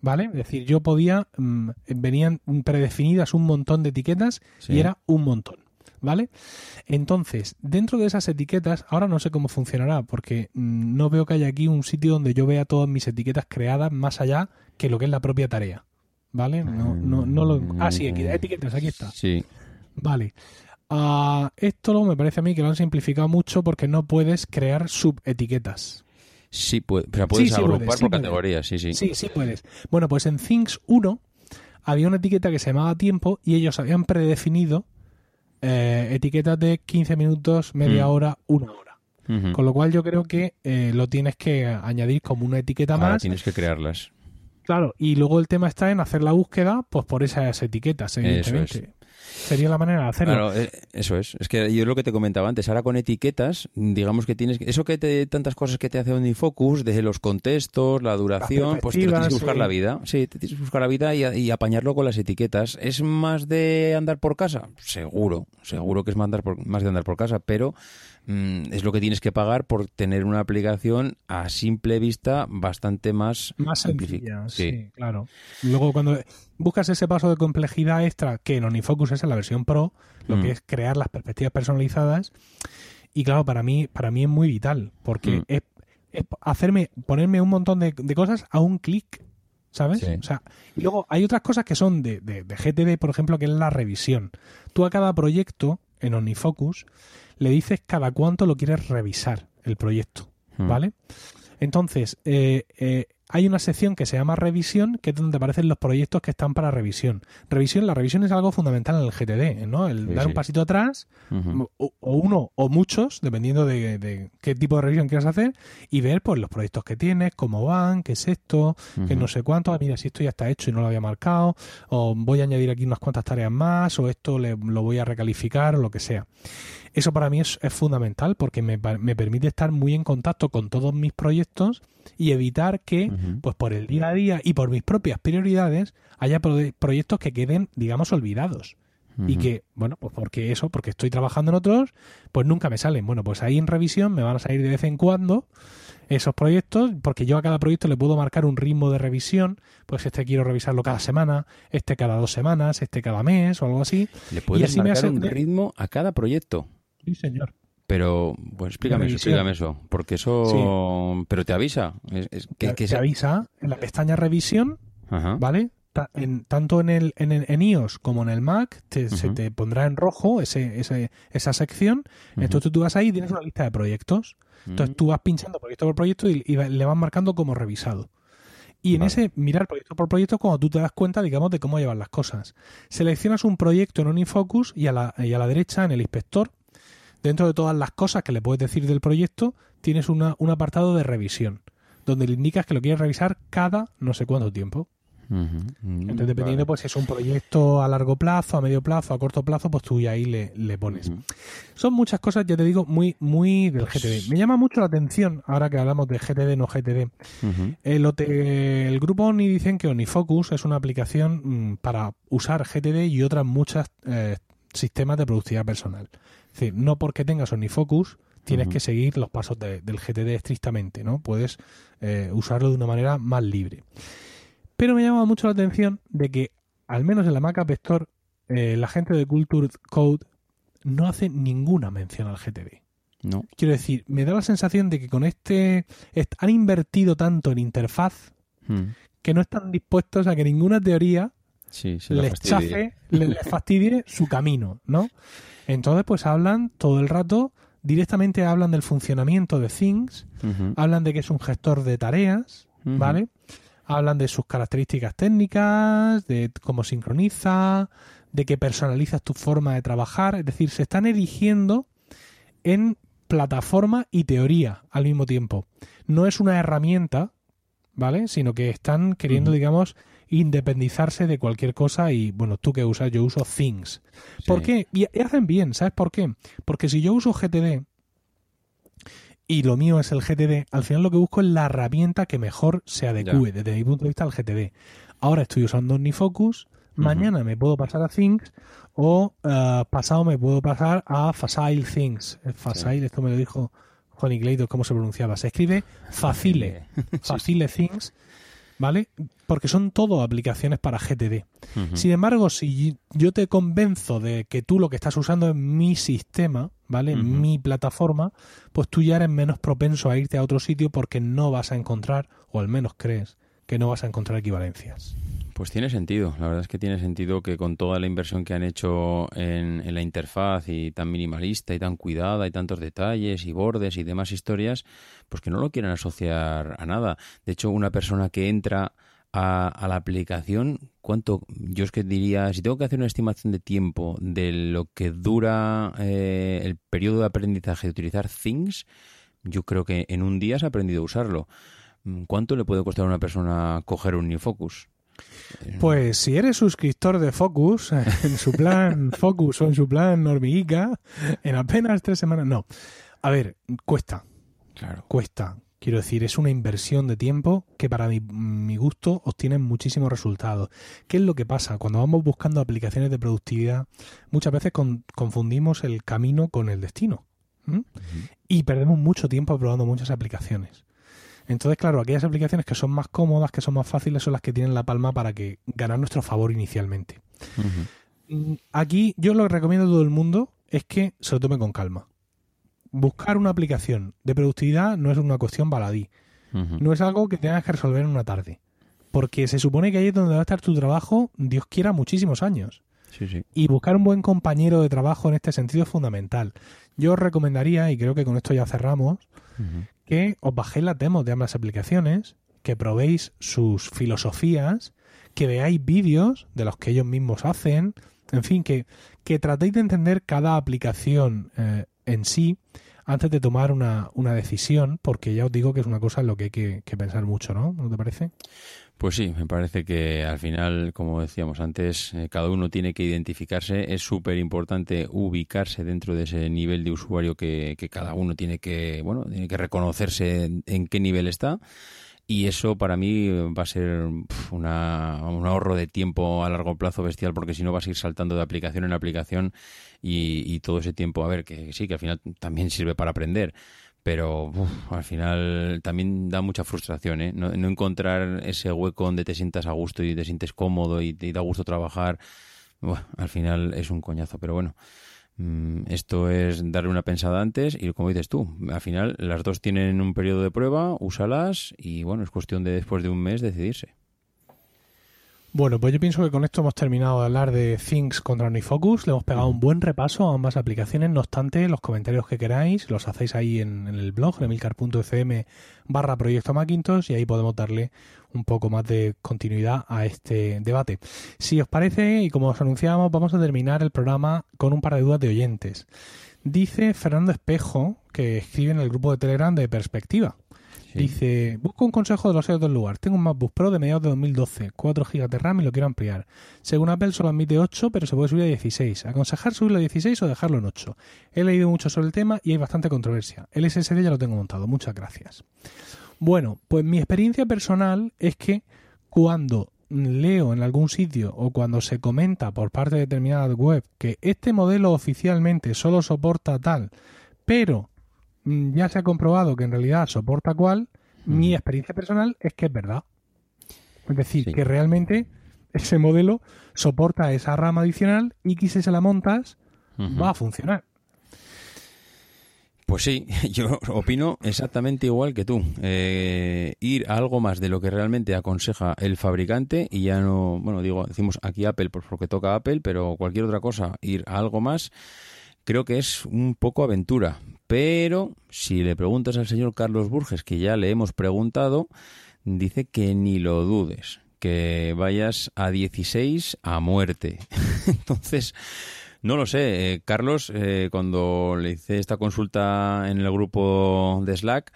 ¿Vale? Es decir, yo podía, mm, venían predefinidas un montón de etiquetas y era un montón. ¿Vale? Entonces, dentro de esas etiquetas, ahora no sé cómo funcionará, porque mm, no veo que haya aquí un sitio donde yo vea todas mis etiquetas creadas más allá que lo que es la propia tarea, ¿vale? No, no, no lo... Ah, sí, etiquetas, aquí está. Sí. Vale. Uh, esto me parece a mí que lo han simplificado mucho porque no puedes crear subetiquetas. Sí, puede, pero puedes agrupar por categorías, sí, sí. Sí, sí puedes. Bueno, pues en Things 1 había una etiqueta que se llamaba tiempo y ellos habían predefinido eh, etiquetas de 15 minutos, media Mm. hora, una hora. Con lo cual yo creo que eh, lo tienes que añadir como una etiqueta Ahora más. tienes que crearlas. Claro, y luego el tema está en hacer la búsqueda pues por esas etiquetas, evidentemente. Sería la manera de hacerlo. Claro, eh, eso es. Es que yo es lo que te comentaba antes. Ahora con etiquetas, digamos que tienes. Eso que te. Tantas cosas que te hace OmniFocus, desde los contextos, la duración, pues te tienes que buscar sí. la vida. Sí, te tienes que buscar la vida y, y apañarlo con las etiquetas. ¿Es más de andar por casa? Seguro. Seguro que es más, andar por- más de andar por casa, pero mm, es lo que tienes que pagar por tener una aplicación a simple vista bastante más. Más sencilla, sí. claro. Luego cuando buscas ese paso de complejidad extra, que en OmniFocus es en la versión Pro, lo Mm. que es crear las perspectivas personalizadas, y claro, para mí, para mí es muy vital, porque Mm. es, es hacerme, ponerme un montón de, de cosas a un clic. ¿Sabes? Sí. O sea, y luego hay otras cosas que son de, de, de GTD, por ejemplo, que es la revisión. Tú a cada proyecto en OmniFocus le dices cada cuánto lo quieres revisar el proyecto. Mm. ¿Vale? Entonces, eh, eh, hay una sección que se llama revisión, que es donde aparecen los proyectos que están para revisión. Revisión, la revisión es algo fundamental en el GTD, ¿no? El Sí, dar sí. un pasito atrás, o, o uno o muchos, dependiendo de, de qué tipo de revisión quieras hacer, y ver pues los proyectos que tienes, cómo van, qué es esto, que Ujú. no sé cuánto, ah, mira, si esto ya está hecho y no lo había marcado, o voy a añadir aquí unas cuantas tareas más, o esto le- lo voy a recalificar, o lo que sea. Eso para mí es, es fundamental porque me, me permite estar muy en contacto con todos mis proyectos y evitar que, Pues por el día a día y por mis propias prioridades, haya pro- proyectos que queden, digamos, olvidados. Y que, bueno, pues porque eso, porque estoy trabajando en otros, pues nunca me salen. Bueno, pues ahí en revisión me van a salir de vez en cuando esos proyectos, porque yo a cada proyecto le puedo marcar un ritmo de revisión, pues este quiero revisarlo cada semana, este cada dos semanas, este cada mes o algo así. Le puedes así me hace- un ritmo a cada proyecto. Sí, señor. Pero, pues explícame eso, explícame eso, porque eso, pero te avisa, es, es que, te, que te se- avisa en la pestaña revisión, Ajá. ¿vale? En- tanto en el en, el- en iOS como en el Mac te- se te pondrá en rojo ese, ese- esa sección. Entonces tú vas ahí y tienes una lista de proyectos. Entonces tú vas pinchando proyecto por proyecto y, y le vas marcando como revisado. Y en ese mirar proyecto por proyecto, cuando tú te das cuenta, digamos, de cómo llevan las cosas. Seleccionas un proyecto en OmniFocus y a la, y a la derecha, en el inspector, dentro de todas las cosas que le puedes decir del proyecto, tienes una, un apartado de revisión, donde le indicas que lo quieres revisar cada no sé cuánto tiempo. Entonces, dependiendo, vale. pues si es un proyecto a largo plazo, a medio plazo, a corto plazo, pues tú ya ahí le, le pones. Son muchas cosas, ya te digo, muy, muy del Pues- GTD. Me llama mucho la atención, ahora que hablamos de GTD, no GTD. El grupo Oni dicen que OniFocus es una aplicación mm, para usar GTD y otras muchas eh, sistemas de productividad personal. Es decir, no porque tengas OniFocus tienes que seguir los pasos de- del GTD estrictamente, ¿no? Puedes eh, usarlo de una manera más libre. Pero me llama mucho la atención de que, al menos en la Mac App Store, eh, la gente de Culture Code no hace ninguna mención al GTD. No. Quiero decir, me da la sensación de que con este est- han invertido tanto en interfaz Mm. que no están dispuestos a que ninguna teoría Sí, se la les fastidie. chafe, le- les fastidie su camino, ¿no? Entonces, pues hablan todo el rato, directamente hablan del funcionamiento de Things, hablan de que es un gestor de tareas. ¿vale? Hablan de sus características técnicas, de cómo sincroniza, de que personalizas tu forma de trabajar, es decir, se están erigiendo en plataforma y teoría al mismo tiempo. No es una herramienta, ¿vale? Sino que están queriendo, digamos, independizarse de cualquier cosa y, bueno, tú que usas, yo uso Things. ¿Por Sí. qué? Y, y hacen bien, ¿sabes por qué? Porque si yo uso GTD y lo mío es el GTD, al final lo que busco es la herramienta que mejor se adecue desde mi punto de vista al GTD. Ahora estoy usando OmniFocus, mañana me puedo pasar a Things o eh, pasado me puedo pasar a Facile Things. Eh, Facile, esto me lo dijo Juan Clayton, ¿cómo se pronunciaba? Se escribe Facile, Facile Things, ¿vale? Porque son todo aplicaciones para GTD. Sin embargo, si yo te convenzo de que tú lo que estás usando es mi sistema, ¿vale? Mi plataforma, pues tú ya eres menos propenso a irte a otro sitio porque no vas a encontrar, o al menos crees, que no vas a encontrar equivalencias. Pues tiene sentido, la verdad es que tiene sentido que con toda la inversión que han hecho en, la interfaz y tan minimalista y tan cuidada y tantos detalles y bordes y demás historias, pues que no lo quieran asociar a nada. De hecho, una persona que entra a, la aplicación, ¿cuánto? Yo es que diría, si tengo que hacer una estimación de tiempo de lo que dura eh, el periodo de aprendizaje de utilizar Things, yo creo que en un día has aprendido a usarlo. ¿Cuánto le puede costar a una persona coger un New Focus? Pues si eres suscriptor de Focus, en su plan Focus o en su plan hormiguica, en apenas tres semanas, no. A ver, cuesta. Claro. Cuesta. Quiero decir, es una inversión de tiempo que para mi, gusto obtiene muchísimos resultados. ¿Qué es lo que pasa? Cuando vamos buscando aplicaciones de productividad, muchas veces confundimos el camino con el destino. Y perdemos mucho tiempo probando muchas aplicaciones. Entonces, claro, aquellas aplicaciones que son más cómodas, que son más fáciles, son las que tienen la palma para que ganar nuestro favor inicialmente. Mm, aquí yo lo que recomiendo a todo el mundo es que se lo tome con calma buscar una aplicación de productividad no es una cuestión baladí. No es algo que tengas que resolver en una tarde. Porque se supone que ahí es donde va a estar tu trabajo, Dios quiera, muchísimos años. Y buscar un buen compañero de trabajo en este sentido es fundamental. Yo os recomendaría, y creo que con esto ya cerramos, que os bajéis las demos de ambas aplicaciones, que probéis sus filosofías, que veáis vídeos de los que ellos mismos hacen, en fin, que, que tratéis de entender cada aplicación eh, en sí antes de tomar una, una, decisión, porque ya os digo que es una cosa en lo que hay que, pensar mucho, ¿no? ¿No te parece? Pues sí, me parece que al final, como decíamos antes, eh, cada uno tiene que identificarse. Es súper importante ubicarse dentro de ese nivel de usuario que, que, cada uno tiene que, bueno, tiene que reconocerse en qué nivel está. Y eso para mí va a ser una, un ahorro de tiempo a largo plazo bestial porque si no vas a ir saltando de aplicación en aplicación y, todo ese tiempo, a ver, que sí, que al final también sirve para aprender, pero al final también da mucha frustración, ¿eh? No, encontrar ese hueco donde te sientas a gusto y te sientes cómodo y te da gusto trabajar, al final es un coñazo, pero bueno. Mm, esto es darle una pensada antes y como dices tú, al final las dos tienen un periodo de prueba, úsalas y bueno, es cuestión de después de un mes decidirse. Bueno, pues yo pienso que con esto hemos terminado de hablar de Things contra OmniFocus. Le hemos pegado un buen repaso a ambas aplicaciones. No obstante, los comentarios que queráis los hacéis ahí en, el blog, emilcar.fm barra proyecto Macintosh, y ahí podemos darle un poco más de continuidad a este debate. Si os parece, y como os anunciábamos, vamos a terminar el programa con un par de dudas de oyentes. Dice Fernando Espejo, que escribe en el grupo de Telegram de Perspectiva. Dice, busco un consejo de los SEOs del lugar. Tengo un MacBook Pro de mediados de 2012, 4 GB de RAM y lo quiero ampliar. Según Apple solo admite 8, pero se puede subir a 16. ¿Aconsejar subirlo a 16 o dejarlo en 8? He leído mucho sobre el tema y hay bastante controversia. El SSD ya lo tengo montado. Muchas gracias. Bueno, pues mi experiencia personal es que cuando leo en algún sitio o cuando se comenta por parte de determinadas web que este modelo oficialmente solo soporta tal, pero ya se ha comprobado que en realidad soporta cual, mi experiencia personal es que es verdad. Es decir, que realmente ese modelo soporta esa rama adicional y que si se la montas va a funcionar. Pues sí, yo opino exactamente igual que tú. Eh, ir a algo más de lo que realmente aconseja el fabricante y ya no, bueno, digo, decimos aquí Apple porque toca Apple, pero cualquier otra cosa, ir a algo más, creo que es un poco aventura, pero si le preguntas al señor Carlos Burges, que ya le hemos preguntado, dice que ni lo dudes, que vayas a 16 a muerte. Entonces, no lo sé. Eh, Carlos, eh, cuando le hice esta consulta en el grupo de Slack,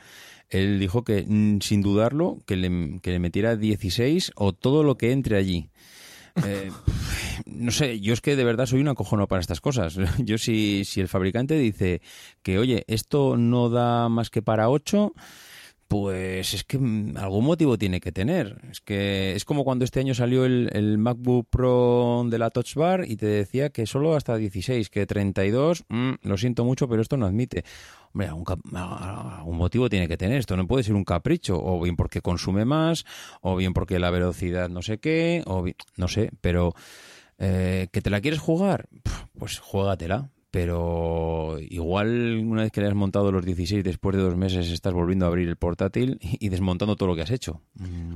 él dijo que mm, sin dudarlo, que le, que le metiera 16 o todo lo que entre allí. Eh, no sé, yo es que de verdad soy una cojono para estas cosas. Yo si, si el fabricante dice que, oye, esto no da más que para 8, pues es que algún motivo tiene que tener. Es que es como cuando este año salió el, el MacBook Pro de la Touch Bar y te decía que solo hasta 16, que 32, mm, lo siento mucho, pero esto no admite. Hombre, algún, motivo tiene que tener. Esto no puede ser un capricho, o bien porque consume más, o bien porque la velocidad no sé qué, o no sé, pero eh, ¿que te la quieres jugar? Pues juégatela. Pero igual una vez que le has montado los 16, después de dos meses estás volviendo a abrir el portátil y desmontando todo lo que has hecho.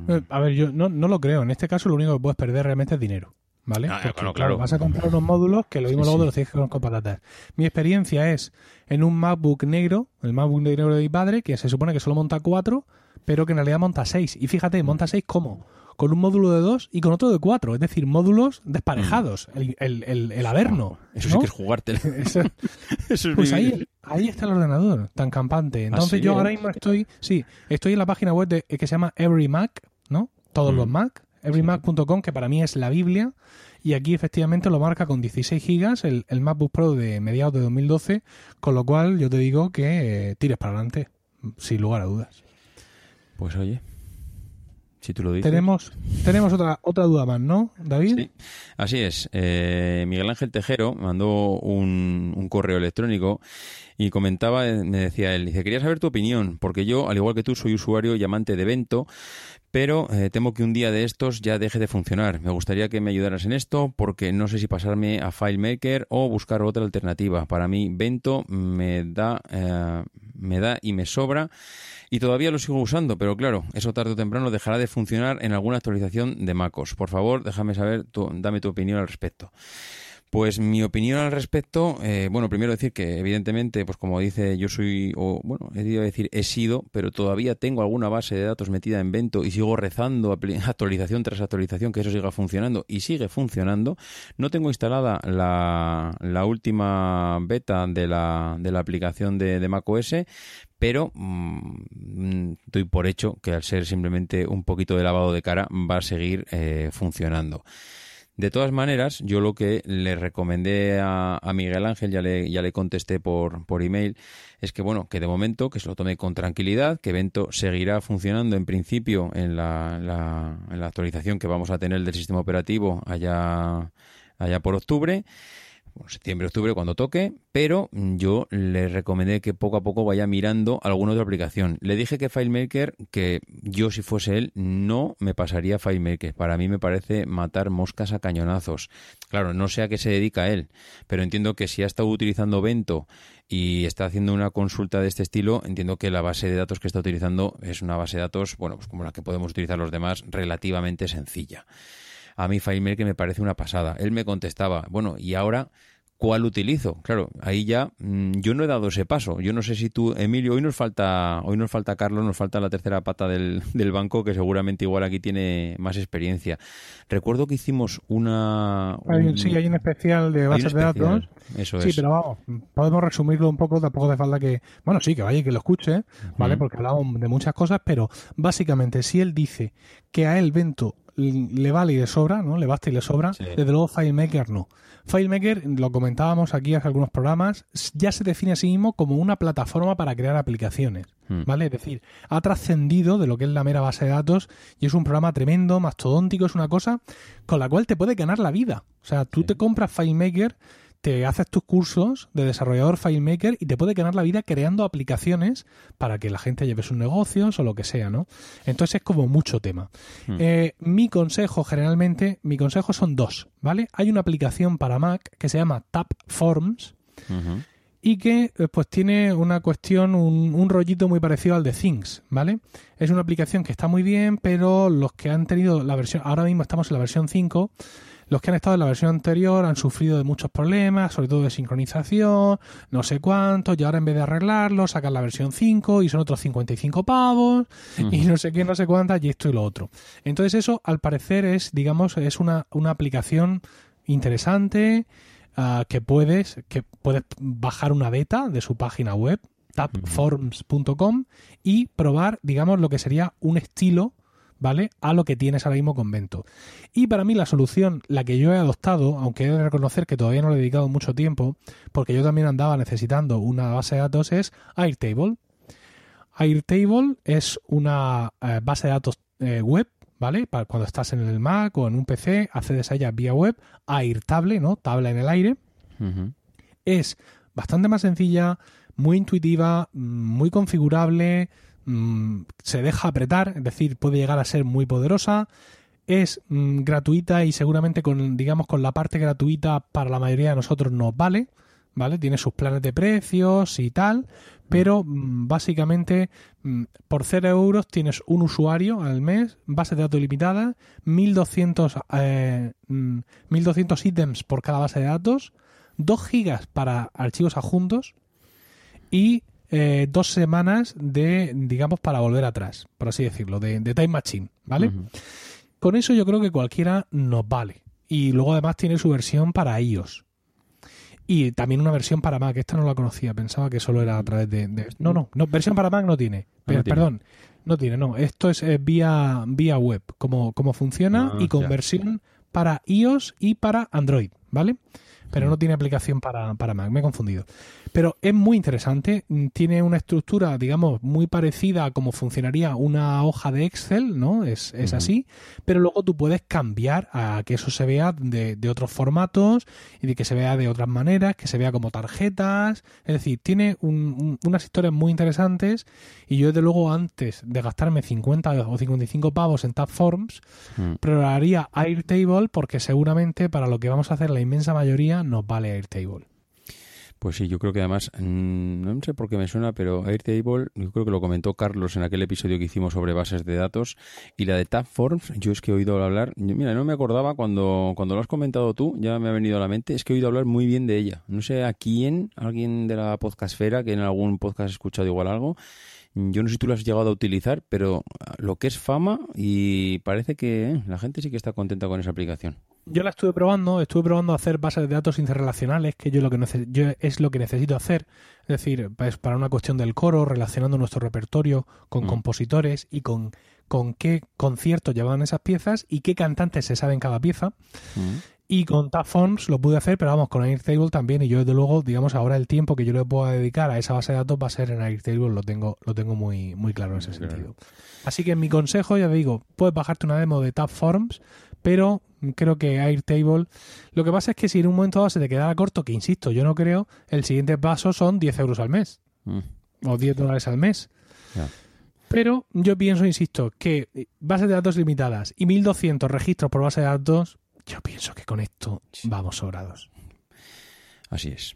Eh, a ver, yo no, no lo creo. En este caso lo único que puedes perder realmente es dinero. ¿vale? Ah, claro, vas a comprar unos módulos que lo mismo luego de los tienes que con patatas. Mi experiencia es en un MacBook negro, el MacBook negro de mi padre, que se supone que solo monta cuatro, pero que en realidad monta seis. Y fíjate, monta seis ¿cómo? Con un módulo de 2 y con otro de 4, es decir, módulos desparejados, el, el, el, el Averno. Eso ¿no? sí que es jugártelo. Eso- Eso es pues ahí, ahí está el ordenador, tan campante. Entonces ¿Ah, sí? yo ahora mismo estoy, sí, estoy en la página web de, que se llama Every Mac, ¿no? Todos Mm. los Mac, everymac.com, que para mí es la Biblia. Y aquí efectivamente lo marca con 16 gigas el, el MacBook Pro de mediados de 2012, con lo cual yo te digo que eh, tires para adelante, sin lugar a dudas. Pues oye, si tú lo dices. Tenemos, tenemos otra, otra duda más, ¿no, David? Sí, así es. Eh, Miguel Ángel Tejero mandó un, un correo electrónico y comentaba, eh, me decía él, dice, quería saber tu opinión, porque yo, al igual que tú, soy usuario y amante de Vento, pero eh, temo que un día de estos ya deje de funcionar. Me gustaría que me ayudaras en esto, porque no sé si pasarme a FileMaker o buscar otra alternativa. Para mí, Vento me da, eh, me da y me sobra. Y todavía lo sigo usando, pero claro, eso tarde o temprano dejará de funcionar en alguna actualización de MacOS. Por favor, déjame saber, tu- dame tu opinión al respecto. Pues mi opinión al respecto, eh, bueno, primero decir que evidentemente, pues como dice, yo soy, o bueno, he a decir he sido, pero todavía tengo alguna base de datos metida en Vento y sigo rezando actualización tras actualización que eso siga funcionando y sigue funcionando. No tengo instalada la, la última beta de la, de la aplicación de, de macOS, pero mm, doy por hecho que al ser simplemente un poquito de lavado de cara va a seguir eh, funcionando. De todas maneras, yo lo que le recomendé a, Miguel Ángel, ya le, ya le contesté por, por email, es que bueno, que de momento que se lo tome con tranquilidad, que Vento seguirá funcionando en principio en la, la- en la actualización que vamos a tener del sistema operativo allá, allá por octubre bueno, septiembre, octubre, cuando toque, pero yo le recomendé que poco a poco vaya mirando alguna otra aplicación. Le dije que FileMaker, que yo si fuese él, no me pasaría FileMaker. Para mí me parece matar moscas a cañonazos. Claro, no sé a qué se dedica él, pero entiendo que si ha estado utilizando Vento y está haciendo una consulta de este estilo, entiendo que la base de datos que está utilizando es una base de datos, bueno, pues como la que podemos utilizar los demás, relativamente sencilla a mí FileMaker me parece una pasada. Él me contestaba, bueno, ¿y ahora cuál utilizo? Claro, ahí ya mm, yo no he dado ese paso. Yo no sé si tú, Emilio, hoy nos falta, hoy nos falta Carlos, nos falta la tercera pata del, del banco, que seguramente igual aquí tiene más experiencia. Recuerdo que hicimos una... Hay- un- sí, hay un especial de bases de datos. Eso Sí, es. pero vamos, podemos resumirlo un poco, tampoco hace falta que, bueno, sí, que vaya y que lo escuche, ¿vale? Ujú. Porque hablamos de muchas cosas, pero básicamente si él dice que a él Vento le vale y le sobra, ¿no? Le basta y le sobra, Sí. desde luego FileMaker no. FileMaker, lo comentábamos aquí hace algunos programas, ya se define a sí mismo como una plataforma para crear aplicaciones, Mm. ¿vale? Es decir, ha trascendido de lo que es la mera base de datos y es un programa tremendo, mastodóntico, es una cosa con la cual te puede ganar la vida. O sea, tú Sí. te compras FileMaker, te haces tus cursos de desarrollador FileMaker y te puede ganar la vida creando aplicaciones para que la gente lleve sus negocios o lo que sea, ¿no? Entonces es como mucho tema. Hmm. Eh, mi consejo, generalmente, mi consejo son dos, ¿vale? Hay una aplicación para Mac que se llama Tapforms Ujú. y que eh, pues tiene una cuestión, un, un rollito muy parecido al de Things, ¿vale? Es una aplicación que está muy bien, pero los que han tenido la versión, ahora mismo estamos en la versión 5, los que han estado en la versión anterior han sufrido de muchos problemas, sobre todo de sincronización, no sé cuánto, y ahora en vez de arreglarlo, sacan la versión 5 y son otros 55 pavos, y no sé qué, no sé cuántas, y esto y lo otro. Entonces eso, al parecer, es, digamos, es una, una aplicación interesante, ah, que puedes que puedes bajar una beta de su página web tapforms.com y probar digamos lo que sería un estilo ¿vale? A lo que tienes ahora mismo con Vento. Y para mí la solución, la que yo he adoptado, aunque he de reconocer que todavía no le he dedicado mucho tiempo, porque yo también andaba necesitando una base de datos, es Airtable. Airtable es una eh, base de datos eh, web, ¿vale? Para cuando estás en el Mac o en un PC, accedes a ella vía web, Airtable, ¿no? Tabla en el aire. Es bastante más sencilla, muy intuitiva, mm, muy configurable, mm, se deja apretar, es decir, puede llegar a ser muy poderosa. Es mm, gratuita y seguramente con, digamos, con la parte gratuita para la mayoría de nosotros nos vale, ¿vale? Tiene sus planes de precios y tal, pero mm, básicamente mm, por 0 euros tienes un usuario al mes, base de datos limitada, 1200, eh, mm, 1200 ítems por cada base de datos, 2 gigas para archivos adjuntos y eh, dos semanas de, digamos, para volver atrás, por así decirlo, de, de Time Machine, ¿vale? Con eso yo creo que cualquiera nos vale. Y luego además tiene su versión para iOS. Y también una versión para Mac. Esta no la conocía, pensaba que solo era a través de... No, no, no, versión para Mac no tiene. No tiene. Perdón, no tiene, no. Esto es eh, vía, vía web, como, como funciona Ah, y con ya. versión para iOS y para Android, ¿vale? Pero Mm. no tiene aplicación para, para Mac, me he confundido. Pero es muy interesante, mm, tiene una estructura, digamos, muy parecida a cómo funcionaría una hoja de Excel, ¿no? Es, es así, pero luego tú puedes cambiar a que eso se vea de, de otros formatos y de que se vea de otras maneras, que se vea como tarjetas, es decir, tiene un- un- unas historias muy interesantes y yo desde luego antes de gastarme 50 o 55 pavos en Tabforms, Mm. probaría Airtable porque seguramente para lo que vamos a hacer la inmensa mayoría nos vale Airtable. Pues sí, yo creo que además, mm, no sé por qué me suena, pero Airtable, yo creo que lo comentó Carlos en aquel episodio que hicimos sobre bases de datos, y la de Tabforms, yo es que he oído hablar, mira, no me acordaba cuando, cuando lo has comentado tú, ya me ha venido a la mente, es que he oído hablar muy bien de ella. No sé a quién, alguien de la podcastfera, que en algún podcast he escuchado igual algo, yo no sé si tú lo has llegado a utilizar, pero lo que es fama y parece que eh, la gente sí que está contenta con esa aplicación. Yo la estuve probando, estuve probando hacer bases de datos interrelacionales, que yo lo que yo es lo que necesito hacer, es decir, pues para una cuestión del coro, relacionando nuestro repertorio con Mm. compositores y con, con qué conciertos llevaban esas piezas y qué cantantes se saben cada pieza. Mm. Y con Tabforms lo pude hacer, pero vamos, con Airtable también. Y yo, desde luego, digamos, ahora el tiempo que yo le puedo dedicar a esa base de datos va a ser en Airtable, lo tengo, lo tengo muy, muy claro en ese claro. sentido. Así que mi consejo, ya te digo, puedes bajarte una demo de Tabforms, pero creo que Airtable. Lo que pasa es que si en un momento dado se te quedara corto, que insisto, yo no creo, el siguiente paso son 10 euros al mes Mm. o 10 dólares al mes. Pero yo pienso, insisto, que bases de datos limitadas y 1200 registros por base de datos, yo pienso que con esto vamos sobrados. Así es.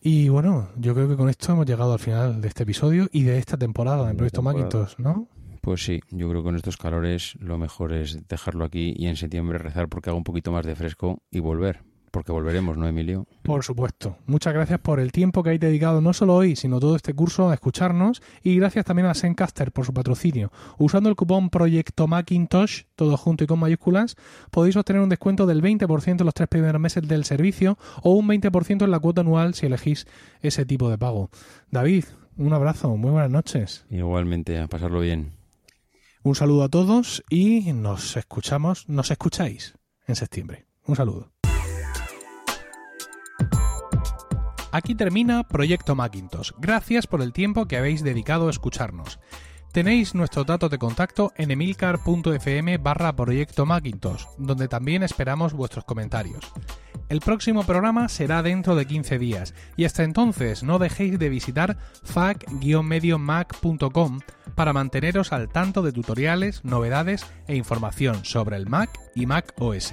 Y bueno, yo creo que con esto hemos llegado al final de este episodio y de esta temporada de Proyecto. Macintosh, ¿no? Pues sí, yo creo que con estos calores lo mejor es dejarlo aquí y en septiembre rezar porque haga un poquito más de fresco y volver. Porque volveremos, ¿no, Emilio? Por supuesto. Muchas gracias por el tiempo que habéis dedicado no solo hoy, sino todo este curso a escucharnos. Y gracias también a Zencaster por su patrocinio. Usando el cupón Proyecto Macintosh, todo junto y con mayúsculas, podéis obtener un descuento del 20% en los tres primeros meses del servicio o un 20% en la cuota anual si elegís ese tipo de pago. David, un abrazo, muy buenas noches. Igualmente, a pasarlo bien. Un saludo a todos y nos escuchamos, nos escucháis en septiembre. Un saludo. Aquí termina Proyecto Macintosh. Gracias por el tiempo que habéis dedicado a escucharnos. Tenéis nuestros datos de contacto en emilcar.fm barra Proyecto Macintosh, donde también esperamos vuestros comentarios. El próximo programa será dentro de 15 días y hasta entonces no dejéis de visitar fac-mediomac.com para manteneros al tanto de tutoriales, novedades e información sobre el Mac y Mac OS.